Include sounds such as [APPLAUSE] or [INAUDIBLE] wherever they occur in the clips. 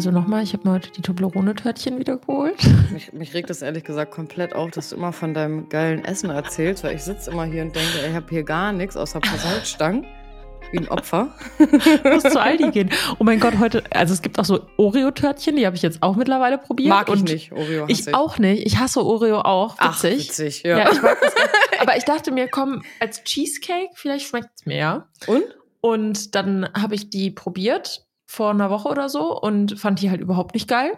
Also nochmal, ich habe mir heute die Toblerone-Törtchen wieder geholt. Mich, mich regt das ehrlich gesagt komplett auf, dass du immer von deinem geilen Essen erzählst, weil ich sitze immer hier und denke, ich habe hier gar nichts außer Salzstangen. Wie ein Opfer. muss zu Aldi gehen. Oh mein Gott, heute, also es gibt auch so Oreo-Törtchen, die habe ich jetzt auch mittlerweile probiert. Mag ich und nicht, Oreo hasse Ich auch nicht. Ich hasse Oreo auch. Ach, Witzig. witzig, ja. Ja, ich mag das. Aber ich dachte mir, komm, als Cheesecake, vielleicht schmeckt es mir ja. Und? Und dann habe ich die probiert vor einer Woche oder so und fand die halt überhaupt nicht geil.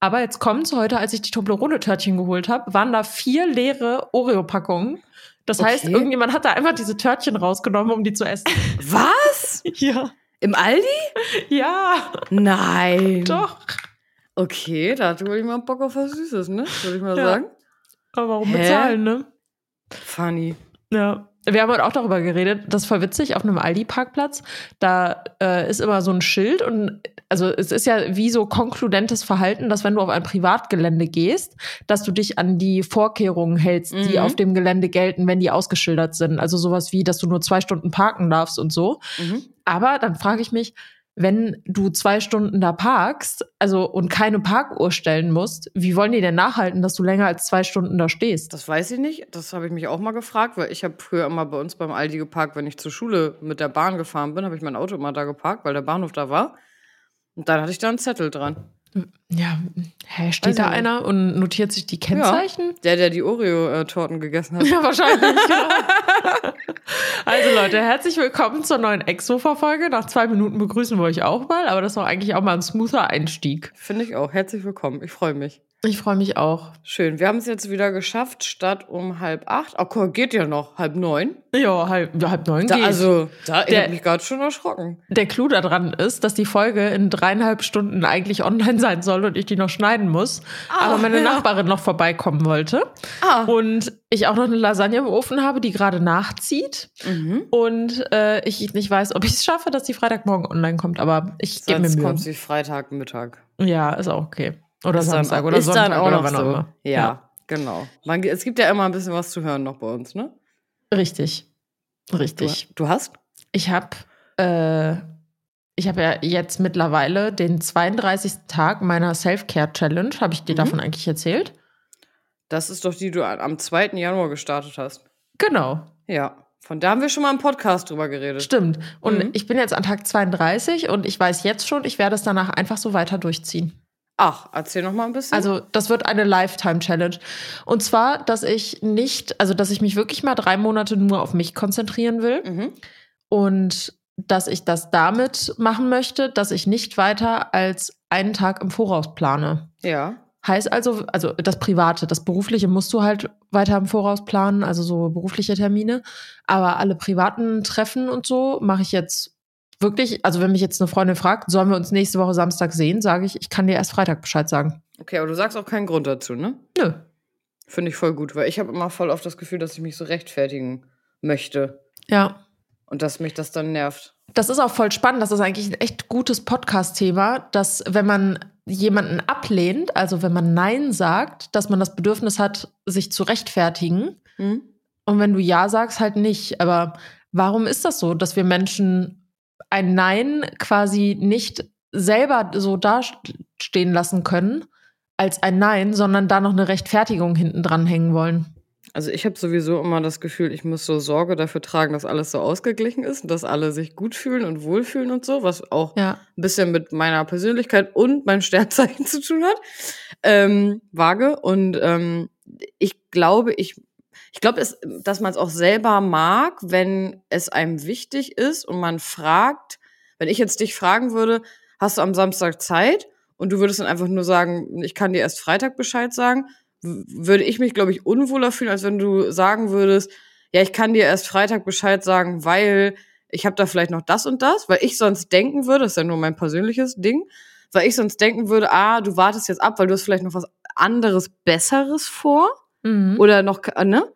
Aber jetzt kommt's heute, als ich die Toblerone-Törtchen geholt habe, waren da vier leere Oreo-Packungen. Das heißt, Okay. irgendjemand hat da einfach diese Törtchen rausgenommen, um die zu essen. Was? [LAUGHS] Ja. Im Aldi? Ja, Nein. doch. Okay, da hatte wohl jemand Bock auf was Süßes, ne? Würde ich mal Ja. sagen. Aber warum Hä? bezahlen, ne? Funny. Ja. Wir haben heute auch darüber geredet, das ist voll witzig, auf einem Aldi-Parkplatz, da äh, ist immer so ein Schild und also es ist ja wie so konkludentes Verhalten, dass wenn du auf ein Privatgelände gehst, dass du dich an die Vorkehrungen hältst, die Mhm. auf dem Gelände gelten, wenn die ausgeschildert sind. Also sowas wie, dass du nur zwei Stunden parken darfst und so. Mhm. Aber dann frage ich mich, wenn du zwei Stunden da parkst, also und keine Parkuhr stellen musst, wie wollen die denn nachhalten, dass du länger als zwei Stunden da stehst? Das weiß ich nicht. Das habe ich mich auch mal gefragt, weil ich habe früher immer bei uns beim Aldi geparkt, wenn ich zur Schule mit der Bahn gefahren bin, habe ich mein Auto immer da geparkt, weil der Bahnhof da war. Und dann hatte ich da einen Zettel dran. Ja, hä, Weiß steht ich da nicht. einer und notiert sich die Kennzeichen? Der, der die Oreo-Torten gegessen hat. [LAUGHS] Ja, wahrscheinlich. [LAUGHS] genau. also Leute, herzlich willkommen zur neuen Exo-Verfolge. Nach zwei Minuten begrüßen wir euch auch mal, aber das war eigentlich auch mal ein smoother Einstieg. Finde ich auch. Herzlich willkommen. Ich freue mich. Ich freue mich auch. Schön. Wir haben es jetzt wieder geschafft, statt um halb acht. Oh, geht ja noch. Halb neun. Ja, halb, ja, halb neun Da, geht. also, da, ich Der- habe mich gerade schon erschrocken. Der Clou daran ist, dass die Folge in dreieinhalb Stunden eigentlich online sein soll und ich die noch schneiden muss. Ah, aber meine ja. Nachbarin noch vorbeikommen wollte. Ah. Und ich auch noch eine Lasagne im Ofen habe, die gerade nachzieht. Mhm. Und äh, ich nicht weiß, ob ich es schaffe, dass die Freitagmorgen online kommt, aber ich gebe mir Sonst Mühe. kommt sie Freitagmittag. Ja, ist auch okay. Oder Ist Samstag dann, oder ist Sonntag dann auch oder noch wann auch so. immer. Ja, genau. Man, es gibt ja immer ein bisschen was zu hören noch bei uns, ne? Richtig. Du, Richtig. du hast? Ich habe äh, ich habe ja jetzt mittlerweile den 32. Tag meiner Self-Care-Challenge. Habe ich dir Mhm. davon eigentlich erzählt? Das ist doch die, die du am 2. Januar gestartet hast. Genau. Ja. Von da haben wir schon mal im Podcast drüber geredet. Stimmt. Und Mhm. ich bin jetzt an Tag 32 und ich weiß jetzt schon, ich werde es danach einfach so weiter durchziehen. Ach, erzähl noch mal ein bisschen. Also, das wird eine Lifetime-Challenge. Und zwar, dass ich nicht, also, dass ich mich wirklich mal drei Monate nur auf mich konzentrieren will mhm. und dass ich das damit machen möchte, dass ich nicht weiter als einen Tag im Voraus plane. Ja. Heißt also, also das Private, das Berufliche musst du halt weiter im Voraus planen, also so berufliche Termine. Aber alle privaten Treffen und so mache ich jetzt wirklich, also wenn mich jetzt eine Freundin fragt, sollen wir uns nächste Woche Samstag sehen, sage ich, ich kann dir erst Freitag Bescheid sagen. Okay, aber du sagst auch keinen Grund dazu, ne? Nö. Finde ich voll gut, weil ich habe immer voll oft das Gefühl, dass ich mich so rechtfertigen möchte Ja. und dass mich das dann nervt. Das ist auch voll spannend. Das ist eigentlich ein echt gutes Podcast-Thema, dass wenn man jemanden ablehnt, also wenn man Nein sagt, dass man das Bedürfnis hat, sich zu rechtfertigen. Hm? Und wenn du Ja sagst, halt nicht. Aber warum ist das so, dass wir Menschen ein Nein quasi nicht selber so dastehen lassen können als ein Nein, sondern da noch eine Rechtfertigung hinten dran hängen wollen? Also ich habe sowieso immer das Gefühl, ich muss so Sorge dafür tragen, dass alles so ausgeglichen ist und dass alle sich gut fühlen und wohlfühlen und so, was auch Ja. ein bisschen mit meiner Persönlichkeit und meinem Sternzeichen [LAUGHS] zu tun hat. Ähm, vage. Und ähm, ich glaube, ich, ich glaube, dass man es auch selber mag, wenn es einem wichtig ist und man fragt, wenn ich jetzt dich fragen würde, hast du am Samstag Zeit? Und du würdest dann einfach nur sagen, ich kann dir erst Freitag Bescheid sagen, würde ich mich, glaube ich, unwohler fühlen, als wenn du sagen würdest, ja, ich kann dir erst Freitag Bescheid sagen, weil ich habe da vielleicht noch das und das, weil ich sonst denken würde, das ist ja nur mein persönliches Ding, weil ich sonst denken würde, ah, du wartest jetzt ab, weil du hast vielleicht noch was anderes, Besseres vor Mhm. oder noch, ne?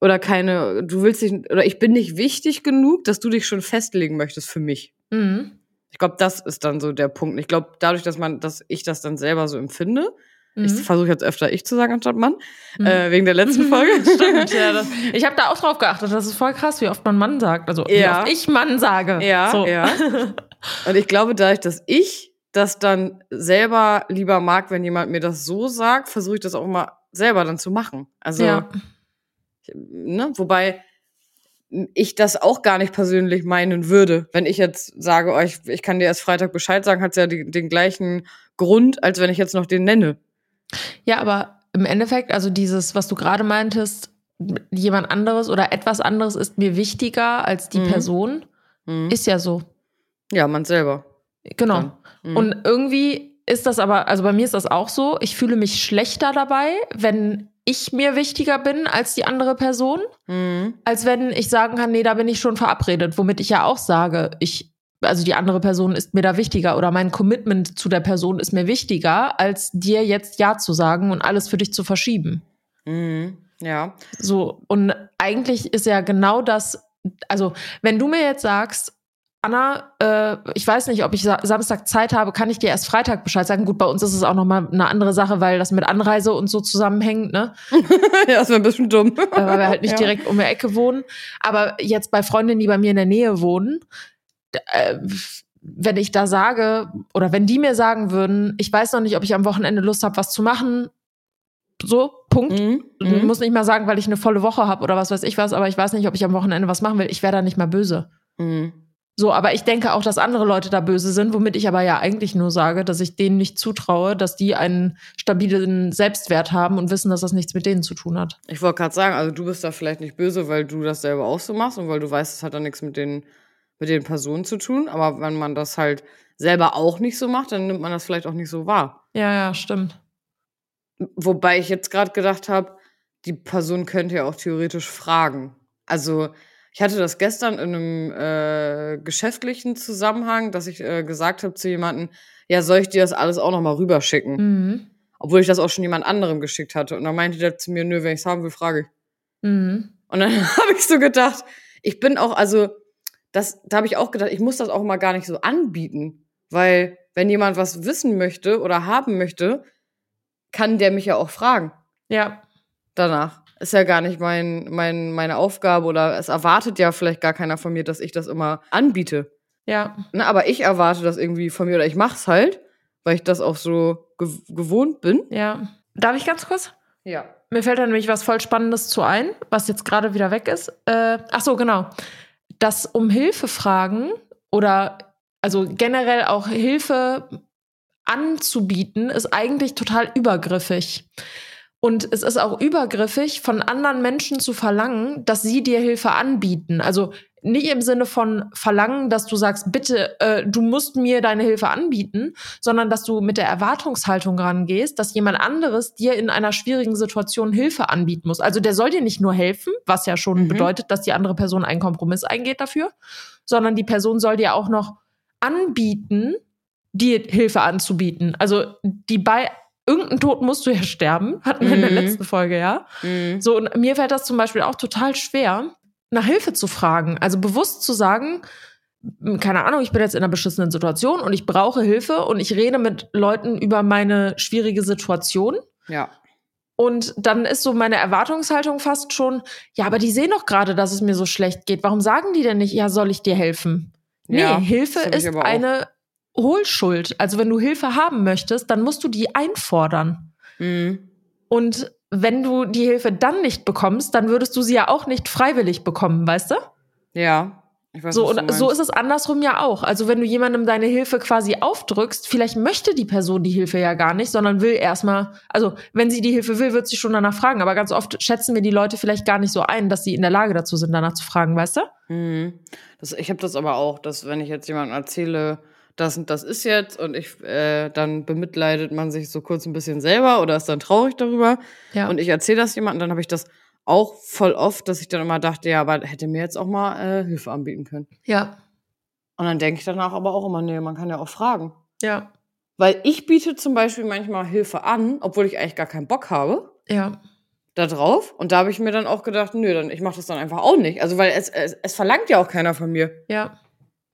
Oder keine, du willst dich, oder ich bin nicht wichtig genug, dass du dich schon festlegen möchtest für mich. Mhm. Ich glaube, das ist dann so der Punkt. Ich glaube, dadurch, dass man, dass ich das dann selber so empfinde, Mhm. ich versuche jetzt öfter ich zu sagen anstatt Mann, Mhm. äh, wegen der letzten Folge. [LAUGHS] Stimmt, ja. Das, [LAUGHS] ich habe da auch drauf geachtet. Das ist voll krass, wie oft man Mann sagt. Also wie Ja. oft ich Mann sage. Ja, so. ja. [LAUGHS] Und ich glaube, dadurch, dass ich das dann selber lieber mag, wenn jemand mir das so sagt, versuche ich das auch mal selber dann zu machen. Also, Ja. Ne, wobei ich das auch gar nicht persönlich meinen würde. Wenn ich jetzt sage, oh, ich, ich kann dir erst Freitag Bescheid sagen, hat es ja die, den gleichen Grund, als wenn ich jetzt noch den nenne. Ja, aber im Endeffekt, also dieses, was du gerade meintest, jemand anderes oder etwas anderes ist mir wichtiger als die Mhm. Person, Mhm. ist ja so. Ja, man selber. Genau. Mhm. Und irgendwie ist das aber, also bei mir ist das auch so, ich fühle mich schlechter dabei, wenn ich mir wichtiger bin als die andere Person, Mhm. als wenn ich sagen kann, nee, da bin ich schon verabredet, womit ich ja auch sage, ich, also die andere Person ist mir da wichtiger oder mein Commitment zu der Person ist mir wichtiger, als dir jetzt Ja zu sagen und alles für dich zu verschieben. Mhm. Ja. So, und eigentlich ist ja genau das, also wenn du mir jetzt sagst, Anna, äh, ich weiß nicht, ob ich sa Samstag Zeit habe, kann ich dir erst Freitag Bescheid sagen. Gut, bei uns ist es auch nochmal eine andere Sache, weil das mit Anreise und so zusammenhängt, ne? [LAUGHS] ja, das wäre ein bisschen dumm. Äh, weil wir halt nicht [LAUGHS] Ja. direkt um die Ecke wohnen. Aber jetzt bei Freundinnen, die bei mir in der Nähe wohnen, äh, wenn ich da sage, oder wenn die mir sagen würden, ich weiß noch nicht, ob ich am Wochenende Lust habe, was zu machen, so, Punkt. Mhm. Ich Mhm. muss nicht mal sagen, weil ich eine volle Woche habe oder was weiß ich was, aber ich weiß nicht, ob ich am Wochenende was machen will. Ich wäre da nicht mal böse. Mhm. So, aber ich denke auch, dass andere Leute da böse sind, womit ich aber ja eigentlich nur sage, dass ich denen nicht zutraue, dass die einen stabilen Selbstwert haben und wissen, dass das nichts mit denen zu tun hat. Ich wollte gerade sagen, also du bist da vielleicht nicht böse, weil du das selber auch so machst und weil du weißt, es hat dann nichts mit den, mit den Personen zu tun. Aber wenn man das halt selber auch nicht so macht, dann nimmt man das vielleicht auch nicht so wahr. Ja, ja, stimmt. Wobei ich jetzt gerade gedacht habe, die Person könnte ja auch theoretisch fragen. Also ich hatte das gestern in einem äh, geschäftlichen Zusammenhang, dass ich äh, gesagt habe zu jemandem, ja, soll ich dir das alles auch nochmal rüberschicken? Mhm. Obwohl ich das auch schon jemand anderem geschickt hatte. Und dann meinte der zu mir, nö, wenn ich es haben will, frage ich. Mhm. Und dann [LAUGHS] habe ich so gedacht, ich bin auch, also, das, da habe ich auch gedacht, ich muss das auch mal gar nicht so anbieten. Weil, wenn jemand was wissen möchte oder haben möchte, kann der mich ja auch fragen Ja, danach. Ist ja gar nicht mein, mein, meine Aufgabe oder es erwartet ja vielleicht gar keiner von mir, dass ich das immer anbiete. ja. Ne, aber ich erwarte das irgendwie von mir oder ich mach's halt, weil ich das auch so gew gewohnt bin. Ja. Darf ich ganz kurz? Ja. Mir fällt da nämlich was voll Spannendes zu ein, was jetzt gerade wieder weg ist. Äh, ach so, genau. Das um Hilfe fragen oder also generell auch Hilfe anzubieten, ist eigentlich total übergriffig. Und es ist auch übergriffig, von anderen Menschen zu verlangen, dass sie dir Hilfe anbieten. Also nicht im Sinne von verlangen, dass du sagst, bitte, äh, du musst mir deine Hilfe anbieten, sondern dass du mit der Erwartungshaltung rangehst, dass jemand anderes dir in einer schwierigen Situation Hilfe anbieten muss. Also der soll dir nicht nur helfen, was ja schon Mhm. bedeutet, dass die andere Person einen Kompromiss eingeht dafür, sondern die Person soll dir auch noch anbieten, dir Hilfe anzubieten. Also die bei irgendeinem Tod musst du ja sterben, hatten wir in der Mhm. letzten Folge, ja. Mhm. So, und mir fällt das zum Beispiel auch total schwer, nach Hilfe zu fragen. Also bewusst zu sagen, m, keine Ahnung, ich bin jetzt in einer beschissenen Situation und ich brauche Hilfe und ich rede mit Leuten über meine schwierige Situation. Ja. Und dann ist so meine Erwartungshaltung fast schon, ja, aber die sehen doch gerade, dass es mir so schlecht geht. Warum sagen die denn nicht, ja, soll ich dir helfen? Nee, Ja, Hilfe ist eine Hohlschuld. Also wenn du Hilfe haben möchtest, dann musst du die einfordern. Mhm. Und wenn du die Hilfe dann nicht bekommst, dann würdest du sie ja auch nicht freiwillig bekommen, weißt du? Ja. Ich weiß, So, und so ist es andersrum ja auch. Also wenn du jemandem deine Hilfe quasi aufdrückst, vielleicht möchte die Person die Hilfe ja gar nicht, sondern will erstmal, also wenn sie die Hilfe will, wird sie schon danach fragen. Aber ganz oft schätzen wir die Leute vielleicht gar nicht so ein, dass sie in der Lage dazu sind, danach zu fragen, weißt du? Mhm. Das, ich habe das aber auch, dass wenn ich jetzt jemandem erzähle, das und das ist jetzt und ich äh, dann bemitleidet man sich so kurz ein bisschen selber oder ist dann traurig darüber Ja. und ich erzähle das jemandem, dann habe ich das auch voll oft, dass ich dann immer dachte, ja, aber hätte mir jetzt auch mal äh, Hilfe anbieten können. ja. Und dann denke ich danach aber auch immer, nee, man kann ja auch fragen. Ja. Weil ich biete zum Beispiel manchmal Hilfe an, obwohl ich eigentlich gar keinen Bock habe Ja. da drauf. Und da habe ich mir dann auch gedacht, nö, dann ich mache das dann einfach auch nicht. Also weil es, es, es verlangt ja auch keiner von mir, Ja.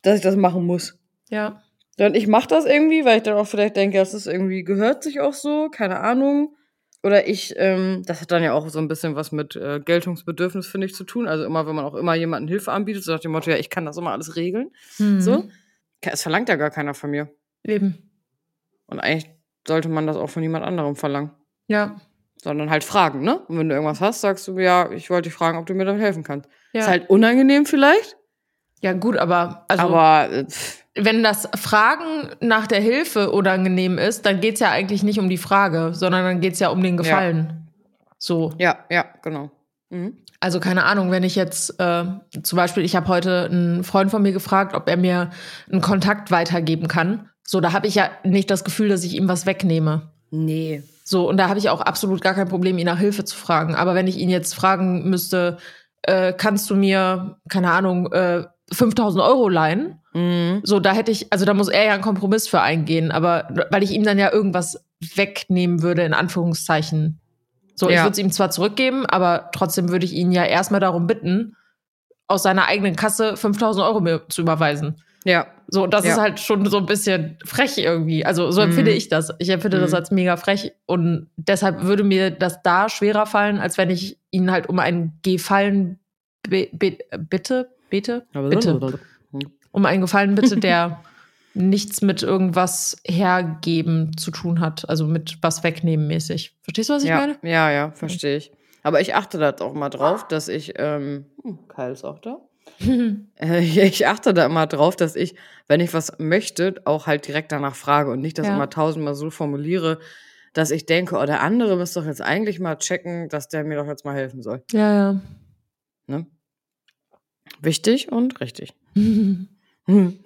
dass ich das machen muss. Ja. Und ich mache das irgendwie, weil ich dann auch vielleicht denke, das ist irgendwie, gehört sich auch so, keine Ahnung. Oder ich, ähm, das hat dann ja auch so ein bisschen was mit äh, Geltungsbedürfnis, finde ich, zu tun. Also immer, wenn man auch immer jemandem Hilfe anbietet, so nach dem Motto, ja, ich kann das immer alles regeln. Mhm. So. Es verlangt ja gar keiner von mir. Eben. Und eigentlich sollte man das auch von jemand anderem verlangen. Ja. Sondern halt fragen, ne? Und wenn du irgendwas hast, sagst du, ja, ich wollte dich fragen, ob du mir damit helfen kannst. Ja. Ist halt unangenehm vielleicht, Ja, gut, aber also aber äh, pff, wenn das Fragen nach der Hilfe unangenehm ist, dann geht's ja eigentlich nicht um die Frage, sondern dann geht's ja um den Gefallen. So. ja, ja, genau. Mhm. Also keine Ahnung, wenn ich jetzt äh, zum Beispiel, ich habe heute einen Freund von mir gefragt, ob er mir einen Kontakt weitergeben kann. So, da habe ich ja nicht das Gefühl, dass ich ihm was wegnehme. Nee. So, und da habe ich auch absolut gar kein Problem, ihn nach Hilfe zu fragen. Aber wenn ich ihn jetzt fragen müsste, äh, kannst du mir, keine Ahnung, äh, 5000 Euro leihen? Mhm. So, da hätte ich, also da muss er ja einen Kompromiss für eingehen, aber weil ich ihm dann ja irgendwas wegnehmen würde, in Anführungszeichen. So, ich Ja. würde es ihm zwar zurückgeben, aber trotzdem würde ich ihn ja erstmal darum bitten, aus seiner eigenen Kasse 5000 Euro mir zu überweisen. Ja. So, das Ja. ist halt schon so ein bisschen frech irgendwie. Also so empfinde Mhm. ich das. Ich empfinde das Mhm. als mega frech und deshalb würde mir das da schwerer fallen, als wenn ich ihn halt um einen Gefallen bitte, bitte, bitte, um einen Gefallen bitte, der [LAUGHS] nichts mit irgendwas hergeben zu tun hat, also mit was wegnehmen mäßig. Verstehst du, was ich Ja, meine? ja, ja, verstehe ich. Aber ich achte da auch mal drauf, dass ich, ähm, hm, Kyle ist auch da. [LAUGHS] Ich achte da immer drauf, dass ich, wenn ich was möchte, auch halt direkt danach frage und nicht das Ja. immer tausendmal so formuliere, dass ich denke, oh, der andere müsste doch jetzt eigentlich mal checken, dass der mir doch jetzt mal helfen soll. ja, ja. Ne? Wichtig und richtig. [LAUGHS] wieder. [LAUGHS]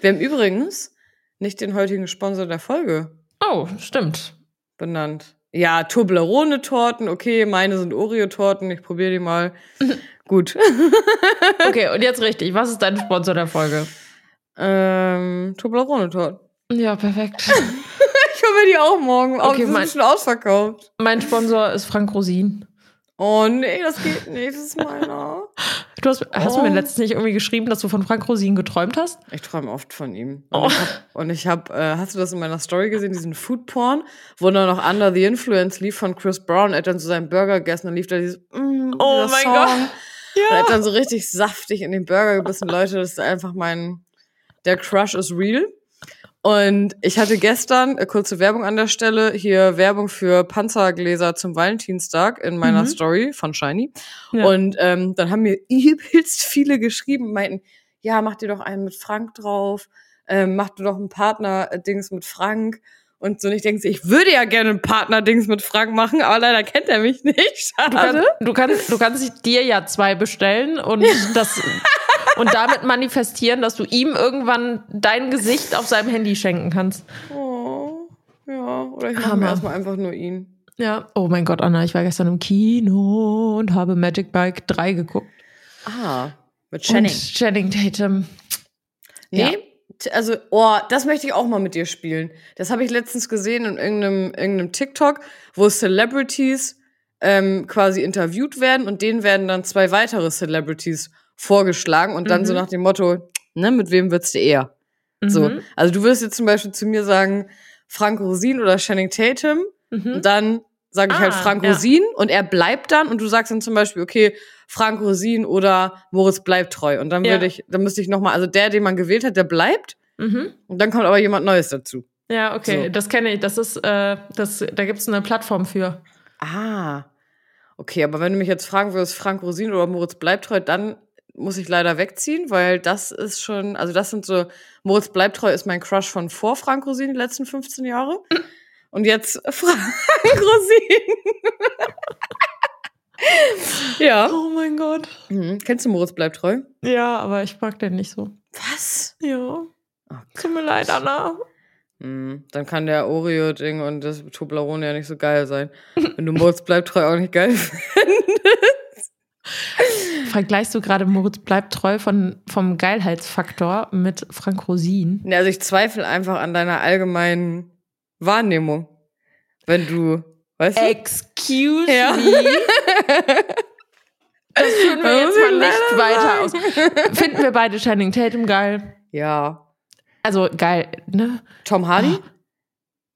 Wir haben übrigens nicht den heutigen Sponsor der Folge oh, stimmt. benannt. Ja, Toblerone-Torten, okay, meine sind Oreo-Torten, ich probiere die mal. [LAUGHS] Gut. Okay, und jetzt richtig. Was ist dein Sponsor der Folge? ähm, Toblerone-Torten. Ja, perfekt. Ich hole mir die auch morgen. Oh, Okay, die sind mein- schon ausverkauft. Mein Sponsor ist Frank Rosin. Oh nee, das geht nicht, das ist meiner. Du hast, hast du Oh. mir letztens nicht irgendwie geschrieben, dass du von Frank Rosin geträumt hast? Ich träume oft von ihm. Und Oh. ich hab, und ich hab, äh, hast du das in meiner Story gesehen, diesen Food Porn, wo dann noch Under the Influence lief von Chris Brown, er hat dann so seinen Burger gegessen und lief da dieses, mm, Oh mein Song. Gott. Und er hat dann so richtig saftig in den Burger gebissen. Leute, das ist einfach mein, der Crush ist real. Und ich hatte gestern, äh, kurze Werbung an der Stelle, hier Werbung für Panzergläser zum Valentinstag in meiner Mhm. Story von Shiny. Ja. Und ähm, dann haben mir [LAUGHS] übelst viele geschrieben, meinten, ja, mach dir doch einen mit Frank drauf, ähm, mach dir doch ein Partner-Dings mit Frank. Und so, und ich denke, ich würde ja gerne ein Partner-Dings mit Frank machen, aber leider kennt er mich [LAUGHS] nicht. Du, Schade. kannst, du, kannst, du kannst dir ja zwei bestellen und [LAUGHS] das und damit manifestieren, dass du ihm irgendwann dein Gesicht auf seinem Handy schenken kannst. Oh, ja. Oder ich mache mir erstmal einfach nur ihn. Ja. Oh mein Gott, Anna, ich war gestern im Kino und habe Magic Bike 3 geguckt. Ah, mit Channing. Und Channing Tatum. Nee, Ja. also, oh, das möchte ich auch mal mit dir spielen. Das habe ich letztens gesehen in irgendeinem, irgendeinem TikTok, wo Celebrities ähm, quasi interviewt werden und denen werden dann zwei weitere Celebrities vorgeschlagen und dann Mhm. so nach dem Motto, ne, mit wem würdest du eher? So. Mhm. Also du würdest jetzt zum Beispiel zu mir sagen, Frank Rosin oder Channing Tatum Mhm. Und dann sage ich halt Ah, Frank ja. Rosin und er bleibt dann und du sagst dann zum Beispiel, okay, Frank Rosin oder Moritz bleibt treu. Und dann Ja. würde ich, dann müsste ich nochmal, also der, den man gewählt hat, der bleibt Mhm. und dann kommt aber jemand Neues dazu. Ja, okay, So. das kenne ich. Das ist, äh, das, da gibt es eine Plattform für. Ah. Okay, aber wenn du mich jetzt fragen würdest, Frank Rosin oder Moritz bleibt treu, dann muss ich leider wegziehen, weil das ist schon, also das sind so, Moritz bleibt treu ist mein Crush von vor Frank Rosin die letzten 15 Jahre. Und jetzt [LAUGHS] Frank Rosin. [LAUGHS] ja. Oh mein Gott. Mhm. Kennst du Moritz bleibt treu? Ja, aber ich mag den nicht so. Was? Ja. Oh, Tut mir leid, Anna. Mhm. Dann kann der Oreo-Ding und das Toblerone ja nicht so geil sein. Wenn du Moritz bleibt treu auch nicht geil [LAUGHS] findest. [LAUGHS] Vergleichst du gerade Moritz bleibt treu von, vom Geilheitsfaktor mit Frank Rosin? Also ich zweifle einfach an deiner allgemeinen Wahrnehmung. Wenn du, weißt du? Excuse Ja. me. [LAUGHS] Das führen wir Muss jetzt mal nicht weiter aus. Finden wir beide Channing Tatum geil? Ja. Also geil, ne? Tom Hardy?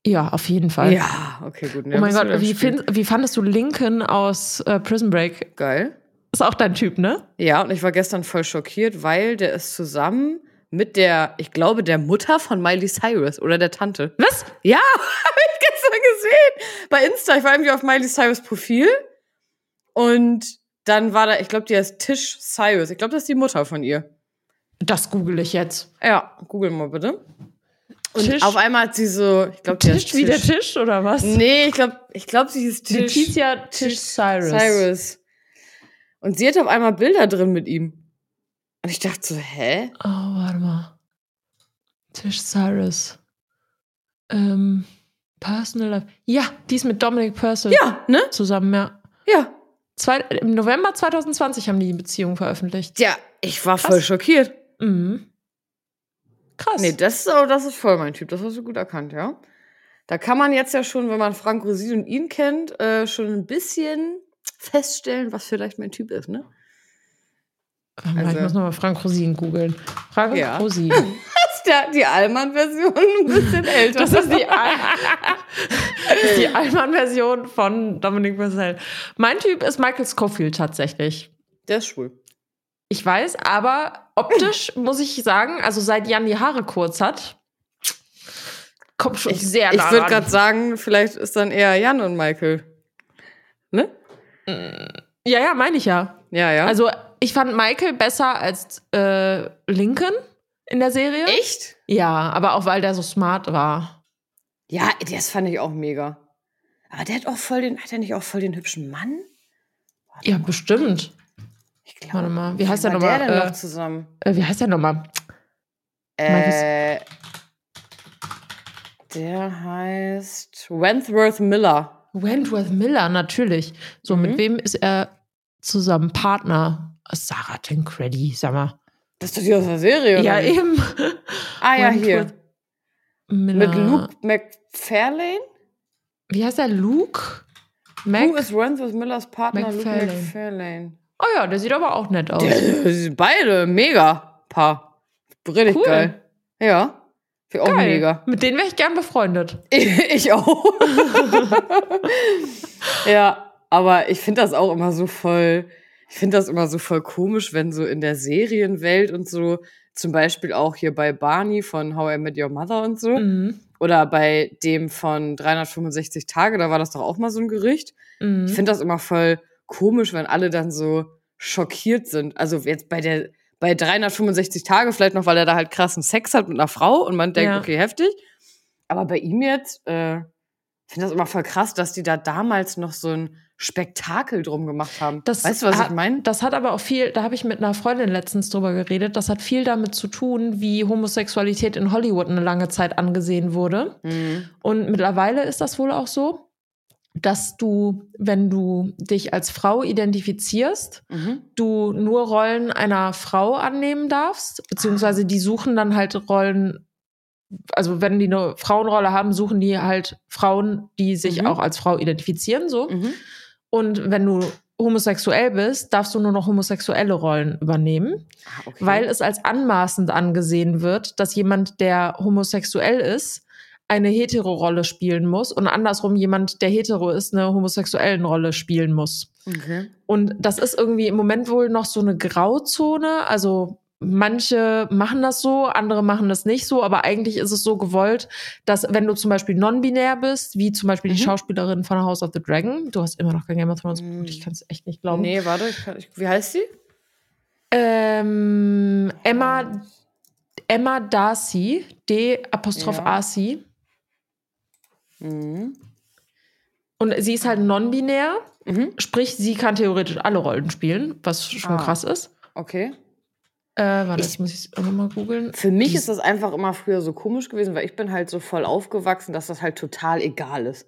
Ja, auf jeden Fall. Ja, okay, gut. Oh mein Gott, wie, find, wie fandest du Lincoln aus äh, Prison Break? Geil. Ist auch dein Typ, ne? Ja, und ich war gestern voll schockiert, weil der ist zusammen mit der, ich glaube, der Mutter von Miley Cyrus oder der Tante. Was? Ja, [LAUGHS] habe ich gestern gesehen. Bei Insta. Ich war irgendwie auf Miley Cyrus Profil. Und dann war da, ich glaube, die heißt Tish Cyrus. Ich glaube, das ist die Mutter von ihr. Das google ich jetzt. Ja, google mal bitte. Und Tisch- auf einmal hat sie so, ich glaube, heißt Tisch wie der Tisch oder was? Nee, ich glaube, ich glaube, sie ist Tish Letizia Tisch Cyrus. Cyrus. Und sie hat auf einmal Bilder drin mit ihm. Und ich dachte so, hä? Oh, warte mal. Tisch Cyrus. Ähm, Personal Life. Ja, die ist mit Dominic Purcell Ja, ne? zusammen, ja. Ja. Zwei, Im November 2020 haben die die Beziehung veröffentlicht. Ja, ich war voll Krass. schockiert. Mhm. Krass. Nee, das ist, auch- das ist voll mein Typ. Das hast du gut erkannt, ja. Da kann man jetzt ja schon, wenn man Frank Rosin und ihn kennt, äh, schon ein bisschen feststellen, was vielleicht mein Typ ist, ne? Mal, ich also- muss nochmal Frank Rosin googeln. Frank Ja. Rosin. Das [LAUGHS] ist die Allmann-Version ein bisschen älter. Das ist die, Al [LAUGHS] die Allmann-Version von Dominic Purcell. Mein Typ ist Michael Scofield tatsächlich. Der ist schwul. Ich weiß, aber optisch [CLEARS THROAT] muss ich sagen, also seit Jan die Haare kurz hat, kommt schon Ich, sehr ich nah würde ran. gerade sagen, vielleicht ist dann eher Jan und Michael. Ne? Ja, ja, meine ich ja. Ja, ja. Also ich fand Michael besser als äh, Lincoln in der Serie. echt? Ja, aber auch weil der so smart war. Ja, das fand ich auch mega. Aber der hat auch voll den, hat er nicht auch voll den hübschen Mann? Ja, bestimmt. Ich glaube. Warte mal, wie heißt der nochmal? der Äh, noch zusammen? Äh, wie heißt der nochmal? Äh, der heißt Wentworth Miller. Wentworth Miller, natürlich. So, Mhm. mit wem ist er zusammen? Partner? Sarah Tancredi, sag mal. Das ist doch die aus der Serie, Ja, oder? nicht? eben. Ah, ja, hier. Wentworth Miller. Mit Luke McFarlane? Wie heißt er? Luke? Mac? Who is Wentworth Millers Partner? McFarlane. Luke McFarlane. oh ja, der sieht aber auch nett aus. [LAUGHS] Sind beide mega Paar. Richtig Cool. geil. Ja. Ich auch Geil. mega. Mit denen wäre ich gern befreundet. [LAUGHS] Ich auch. [LAUGHS] ja, aber ich finde das auch immer so voll, ich finde das immer so voll komisch, wenn so in der Serienwelt und so, zum Beispiel auch hier bei Barney von How I Met Your Mother und so, Mhm. oder bei dem von 365 Tage, da war das doch auch mal so ein Gericht. Mhm. Ich finde das immer voll komisch, wenn alle dann so schockiert sind. Also jetzt bei der, bei 365 Tage vielleicht noch, weil er da halt krassen Sex hat mit einer Frau und man denkt, Ja. okay, heftig. Aber bei ihm jetzt, äh, ich finde das immer voll krass, dass die da damals noch so ein Spektakel drum gemacht haben. Das weißt du, was hat, ich meine? Das hat aber auch viel, da habe ich mit einer Freundin letztens drüber geredet, das hat viel damit zu tun, wie Homosexualität in Hollywood eine lange Zeit angesehen wurde. Mhm. Und mittlerweile ist das wohl auch so, dass du, wenn du dich als Frau identifizierst, Mhm. du nur Rollen einer Frau annehmen darfst, beziehungsweise die suchen dann halt Rollen, also wenn die eine Frauenrolle haben, suchen die halt Frauen, die sich Mhm. auch als Frau identifizieren, so. Mhm. Und wenn du homosexuell bist, darfst du nur noch homosexuelle Rollen übernehmen, Ah, okay. weil es als anmaßend angesehen wird, dass jemand, der homosexuell ist, eine hetero-Rolle spielen muss und andersrum jemand, der hetero ist, eine homosexuellen Rolle spielen muss. okay. Und das ist irgendwie im Moment wohl noch so eine Grauzone. Also manche machen das so, andere machen das nicht so, aber eigentlich ist es so gewollt, dass wenn du zum Beispiel non-binär bist, wie zum Beispiel die Mhm. Schauspielerin von House of the Dragon, du hast immer noch kein Game of Thrones geguckt, Mhm. ich kann es echt nicht glauben. Nee, warte, ich kann, ich, wie heißt sie? Ähm, Emma, Emma Darcy, D Apostroph Ja. Arcy. Mhm. Und sie ist halt non-binär, Mhm. sprich, sie kann theoretisch alle Rollen spielen, was schon Ah. krass ist. Okay. Äh, warte, Ich- jetzt muss ich es auch nochmal googeln. Für mich Die- ist das einfach immer früher so komisch gewesen, weil ich bin halt so voll aufgewachsen, dass das halt total egal ist.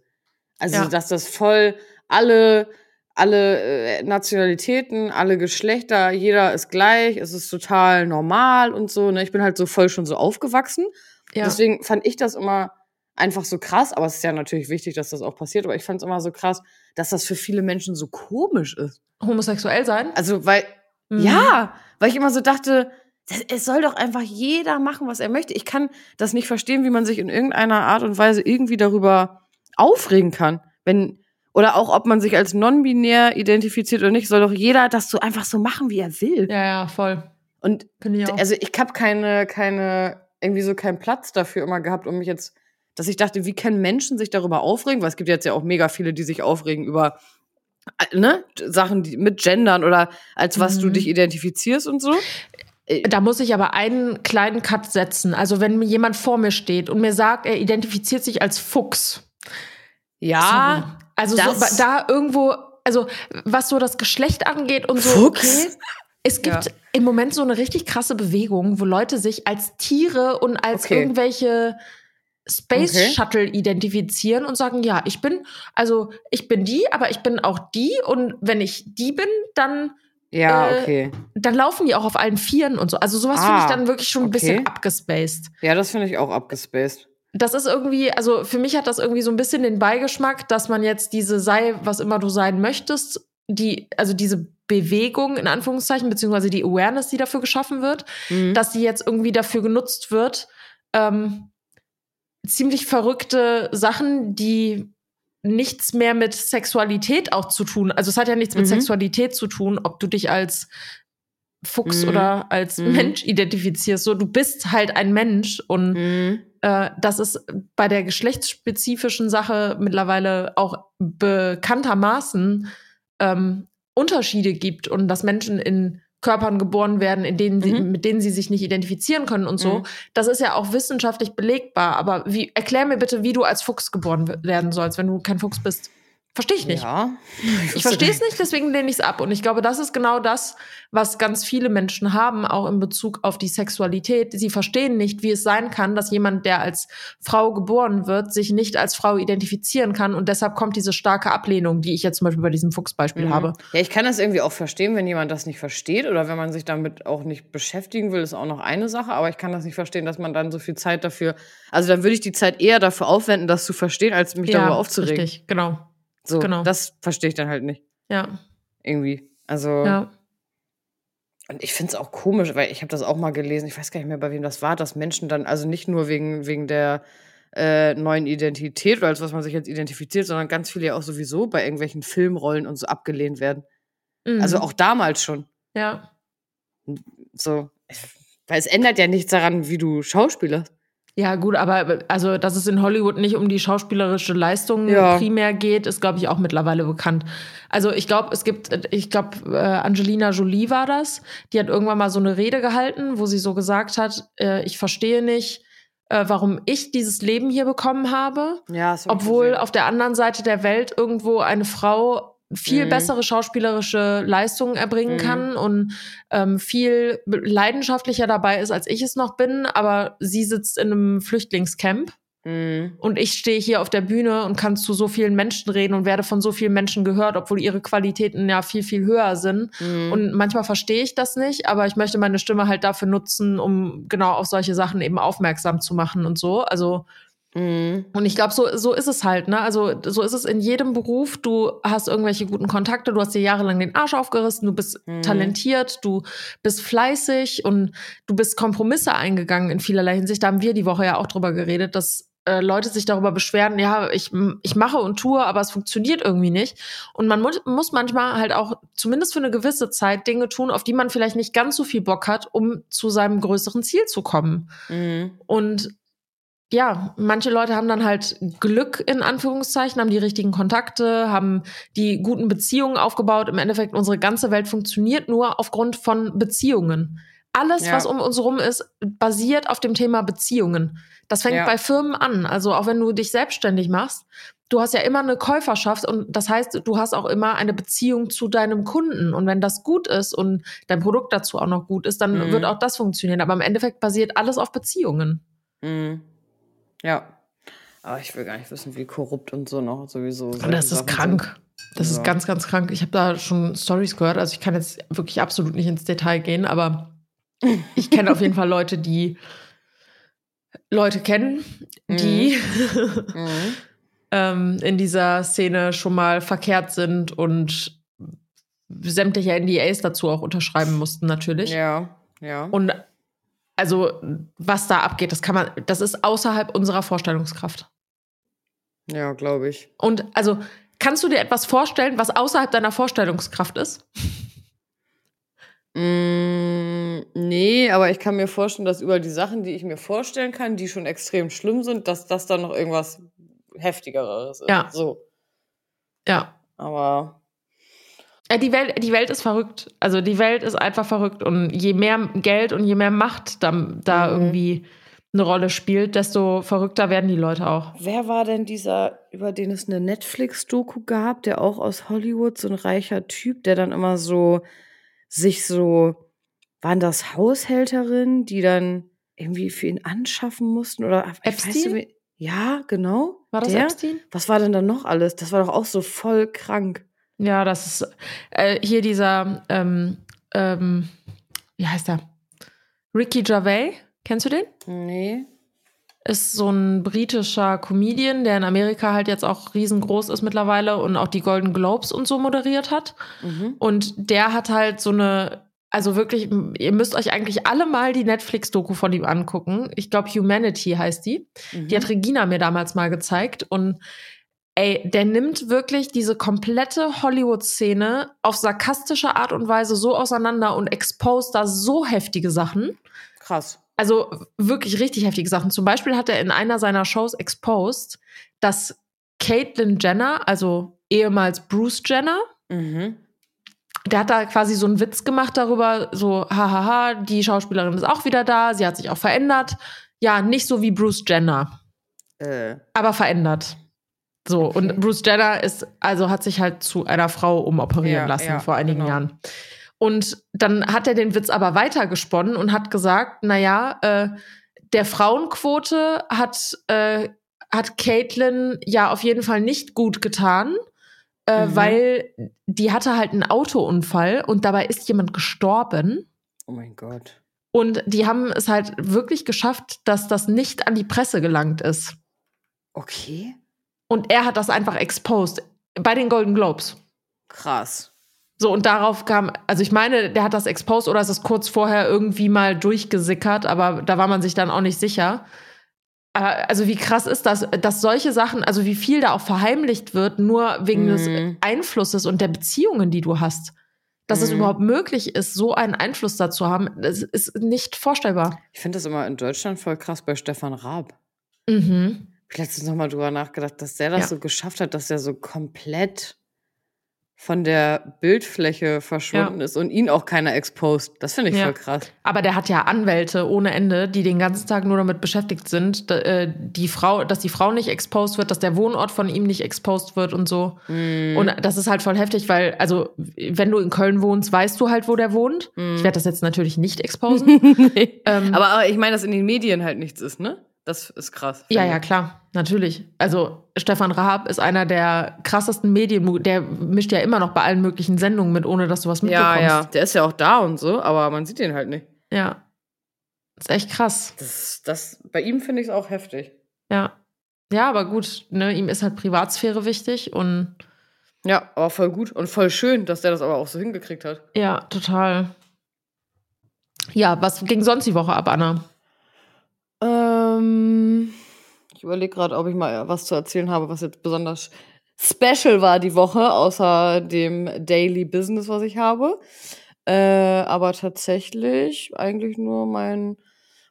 Also, Ja. dass das voll alle, alle äh, Nationalitäten, alle Geschlechter, jeder ist gleich, es ist total normal und so. Ne? Ich bin halt so voll schon so aufgewachsen. ja. Deswegen fand ich das immer einfach so krass, aber es ist ja natürlich wichtig, dass das auch passiert, aber ich fand es immer so krass, dass das für viele Menschen so komisch ist. homosexuell sein. Also, weil Mhm. ja, weil ich immer so dachte, das, es soll doch einfach jeder machen, was er möchte. Ich kann das nicht verstehen, wie man sich in irgendeiner Art und Weise irgendwie darüber aufregen kann. Wenn, oder auch, ob man sich als non-binär identifiziert oder nicht, soll doch jeder das so einfach so machen, wie er will. Ja, ja, voll. Und ich also ich habe keine, keine, irgendwie so keinen Platz dafür immer gehabt, um mich jetzt, dass ich dachte, wie können Menschen sich darüber aufregen? Weil es gibt jetzt ja auch mega viele, die sich aufregen über äh, ne, Sachen die, mit Gendern oder als was du Mhm. dich identifizierst und so. Da muss ich aber einen kleinen Cut setzen. Also wenn mir jemand vor mir steht und mir sagt, er identifiziert sich als Fuchs. Ja, Sorry. Also so, da irgendwo, also was so das Geschlecht angeht und so, Fuchs? okay. Es gibt Ja. im Moment so eine richtig krasse Bewegung, wo Leute sich als Tiere und als Okay. irgendwelche Space Okay. Shuttle identifizieren und sagen, ja, ich bin, also ich bin die, aber ich bin auch die und wenn ich die bin, dann ja, äh, okay. dann laufen die auch auf allen Vieren und so. Also sowas finde ich Ah, dann wirklich schon ein bisschen abgespaced. Ja, das finde ich auch abgespaced. Das ist irgendwie, also für mich hat das irgendwie so ein bisschen den Beigeschmack, dass man jetzt diese sei, was immer du sein möchtest, die, also diese Bewegung in Anführungszeichen, beziehungsweise die Awareness, die dafür geschaffen wird, Mhm. dass die jetzt irgendwie dafür genutzt wird, ähm, ziemlich verrückte Sachen, die nichts mehr mit Sexualität auch zu tun. Also es hat ja nichts mit Mhm. Sexualität zu tun, ob du dich als Fuchs Mhm. oder als Mhm. Mensch identifizierst. So, du bist halt ein Mensch und Mhm. äh, dass es bei der geschlechtsspezifischen Sache mittlerweile auch bekanntermaßen ähm, Unterschiede gibt und dass Menschen in Körpern geboren werden, in denen sie, Mhm. mit denen sie sich nicht identifizieren können und so. Mhm. Das ist ja auch wissenschaftlich belegbar. Aber wie, erklär mir bitte, wie du als Fuchs geboren werden sollst, wenn du kein Fuchs bist. Verstehe ich nicht. Ja. Ich verstehe es nicht, deswegen lehne ich es ab. Und ich glaube, das ist genau das, was ganz viele Menschen haben, auch in Bezug auf die Sexualität. Sie verstehen nicht, wie es sein kann, dass jemand, der als Frau geboren wird, sich nicht als Frau identifizieren kann. Und deshalb kommt diese starke Ablehnung, die ich jetzt zum Beispiel bei diesem Fuchsbeispiel Mhm. habe. Ja, ich kann das irgendwie auch verstehen, wenn jemand das nicht versteht oder wenn man sich damit auch nicht beschäftigen will, ist auch noch eine Sache. Aber ich kann das nicht verstehen, dass man dann so viel Zeit dafür, also dann würde ich die Zeit eher dafür aufwenden, das zu verstehen, als mich darüber aufzuregen. richtig, genau. So, genau. das verstehe ich dann halt nicht Ja, irgendwie. Also ja. und ich finde es auch komisch, weil ich habe das auch mal gelesen. Ich weiß gar nicht mehr, bei wem das war, dass Menschen dann also nicht nur wegen wegen der äh, neuen Identität oder als was man sich jetzt identifiziert, sondern ganz viele ja auch sowieso bei irgendwelchen Filmrollen und so abgelehnt werden. Mhm. Also auch damals schon. Ja. So, weil es ändert ja nichts daran, wie du schauspielerst. Ja, gut, aber also, dass es in Hollywood nicht um die schauspielerische Leistung Ja. primär geht, ist, glaube ich, auch mittlerweile bekannt. Also ich glaube, es gibt, ich glaube, äh, Angelina Jolie war das. Die hat irgendwann mal so eine Rede gehalten, wo sie so gesagt hat, äh, ich verstehe nicht, äh, warum ich dieses Leben hier bekommen habe, Ja, obwohl auf der anderen Seite der Welt irgendwo eine Frau viel Mhm. bessere schauspielerische Leistungen erbringen Mhm. kann und ähm, viel leidenschaftlicher dabei ist, als ich es noch bin. Aber sie sitzt in einem Flüchtlingscamp Mhm. und ich stehe hier auf der Bühne und kann zu so vielen Menschen reden und werde von so vielen Menschen gehört, obwohl ihre Qualitäten ja viel, viel höher sind. Mhm. Und manchmal verstehe ich das nicht, aber ich möchte meine Stimme halt dafür nutzen, um genau auf solche Sachen eben aufmerksam zu machen und so. Also. Und ich glaube, so, so ist es halt, ne? Also so ist es in jedem Beruf. Du hast irgendwelche guten Kontakte, du hast dir jahrelang den Arsch aufgerissen, du bist Mhm. talentiert, du bist fleißig und du bist Kompromisse eingegangen in vielerlei Hinsicht. Da haben wir die Woche ja auch drüber geredet, dass äh, Leute sich darüber beschweren, ja, ich, ich mache und tue, aber es funktioniert irgendwie nicht. Und man mu muss manchmal halt auch zumindest für eine gewisse Zeit Dinge tun, auf die man vielleicht nicht ganz so viel Bock hat, um zu seinem größeren Ziel zu kommen. Mhm. Und ja, manche Leute haben dann halt Glück in Anführungszeichen, haben die richtigen Kontakte, haben die guten Beziehungen aufgebaut. Im Endeffekt, unsere ganze Welt funktioniert nur aufgrund von Beziehungen. Alles, Ja. was um uns rum ist, basiert auf dem Thema Beziehungen. Das fängt Ja. bei Firmen an. Also auch wenn du dich selbstständig machst, du hast ja immer eine Käuferschaft und das heißt, du hast auch immer eine Beziehung zu deinem Kunden. Und wenn das gut ist und dein Produkt dazu auch noch gut ist, dann Mhm. wird auch das funktionieren. Aber im Endeffekt basiert alles auf Beziehungen. Mhm. Ja. Aber ich will gar nicht wissen, wie korrupt und so noch sowieso. solche Das ist Sachen krank. Das Ja. ist ganz, ganz krank. Ich habe da schon Stories gehört. Also ich kann jetzt wirklich absolut nicht ins Detail gehen, aber ich kenne auf jeden Fall Leute, die Leute kennen, die Sind. [LAUGHS] Mhm. ähm, in dieser Szene schon mal verkehrt sind und sämtliche NDAs dazu auch unterschreiben mussten, natürlich. Ja, ja. Und also, was da abgeht, das kann man, das ist außerhalb unserer Vorstellungskraft. Ja, glaube ich. Und also, kannst du dir etwas vorstellen, was außerhalb deiner Vorstellungskraft ist? Mm, nee, aber ich kann mir vorstellen, dass über die Sachen, die ich mir vorstellen kann, die schon extrem schlimm sind, dass das dann noch irgendwas heftigeres ist. Ja. So. Ja. Aber Die Welt, die Welt ist verrückt. Also die Welt ist einfach verrückt. Und je mehr Geld und je mehr Macht da, da Mhm. irgendwie eine Rolle spielt, desto verrückter werden die Leute auch. wer war denn dieser, über den es eine Netflix-Doku gab, der auch aus Hollywood, so ein reicher Typ, der dann immer so sich so, waren das Haushälterinnen, die dann irgendwie für ihn anschaffen mussten? Oder Epstein? nicht, wie- ja, genau. War das der? Epstein? Was war denn dann noch alles? Das war doch auch so voll krank. Ja, das ist äh, hier dieser, ähm, ähm, wie heißt der? Ricky Gervais. Kennst du den? Nee. Ist so ein britischer Comedian, der in Amerika halt jetzt auch riesengroß ist mittlerweile und auch die Golden Globes und so moderiert hat. Mhm. Und der hat halt so eine, also wirklich, ihr müsst euch eigentlich alle mal die Netflix-Doku von ihm angucken. Ich glaube, Humanity heißt die. Mhm. Die hat Regina mir damals mal gezeigt. Und ey, der nimmt wirklich diese komplette Hollywood-Szene auf sarkastische Art und Weise so auseinander und exposed da so heftige Sachen. Krass. Also wirklich richtig heftige Sachen. Zum Beispiel hat er in einer seiner Shows exposed, dass Caitlyn Jenner, also ehemals Bruce Jenner, Mhm. der hat da quasi so einen Witz gemacht darüber, so, hahaha, die Schauspielerin ist auch wieder da, sie hat sich auch verändert. Ja, nicht so wie Bruce Jenner, Äh. aber verändert. So, Okay. und Bruce Jenner ist, also hat sich halt zu einer Frau umoperieren Ja, lassen ja, vor einigen genau. Jahren. Und dann hat er den Witz aber weitergesponnen und hat gesagt, naja, äh, der Frauenquote hat, äh, hat Caitlyn ja auf jeden Fall nicht gut getan, äh, Mhm. weil die hatte halt einen Autounfall und dabei ist jemand gestorben. Oh mein Gott. Und die haben es halt wirklich geschafft, dass das nicht an die Presse gelangt ist. Okay. Und er hat das einfach exposed bei den Golden Globes. Krass. So, und darauf kam, also ich meine, der hat das exposed oder ist es kurz vorher irgendwie mal durchgesickert, aber da war man sich dann auch nicht sicher. Aber also wie krass ist das, dass solche Sachen, also wie viel da auch verheimlicht wird, nur wegen Mhm. des Einflusses und der Beziehungen, die du hast. Dass es Mhm. überhaupt möglich ist, so einen Einfluss dazu haben, das ist nicht vorstellbar. Ich finde das immer in Deutschland voll krass bei Stefan Raab. Mhm. Ich letztens nochmal drüber nachgedacht, dass der das Ja. so geschafft hat, dass er so komplett von der Bildfläche verschwunden ist und ihn auch keiner exposed. Das finde ich Ja. voll krass. Aber der hat ja Anwälte ohne Ende, die den ganzen Tag nur damit beschäftigt sind, äh, die Frau, dass die Frau nicht exposed wird, dass der Wohnort von ihm nicht exposed wird und so. Mhm. Und das ist halt voll heftig, weil, also, wenn du in Köln wohnst, weißt du halt, wo der wohnt. Mhm. Ich werde das jetzt natürlich nicht [LAUGHS] exposen. nee. ähm, aber, aber ich meine, dass in den Medien halt nichts ist, ne? Das ist krass. ja, ja, klar, natürlich. Also, Stefan Raab ist einer der krassesten Medien, der mischt ja immer noch bei allen möglichen Sendungen mit, ohne dass du was mitbekommst. Ja, ja. Der ist ja auch da und so, aber man sieht ihn halt nicht. Ja. Ist echt krass. Das, das, bei ihm finde ich es auch heftig. Ja. Ja, aber gut, ne, ihm ist halt Privatsphäre wichtig und Ja, aber voll gut und voll schön, dass der das aber auch so hingekriegt hat. ja, total. Ja, was ging sonst die Woche ab, Anna? Ähm, ich überlege gerade, ob ich mal was zu erzählen habe, was jetzt besonders special war die Woche, außer dem Daily Business, was ich habe. Äh, aber tatsächlich eigentlich nur mein,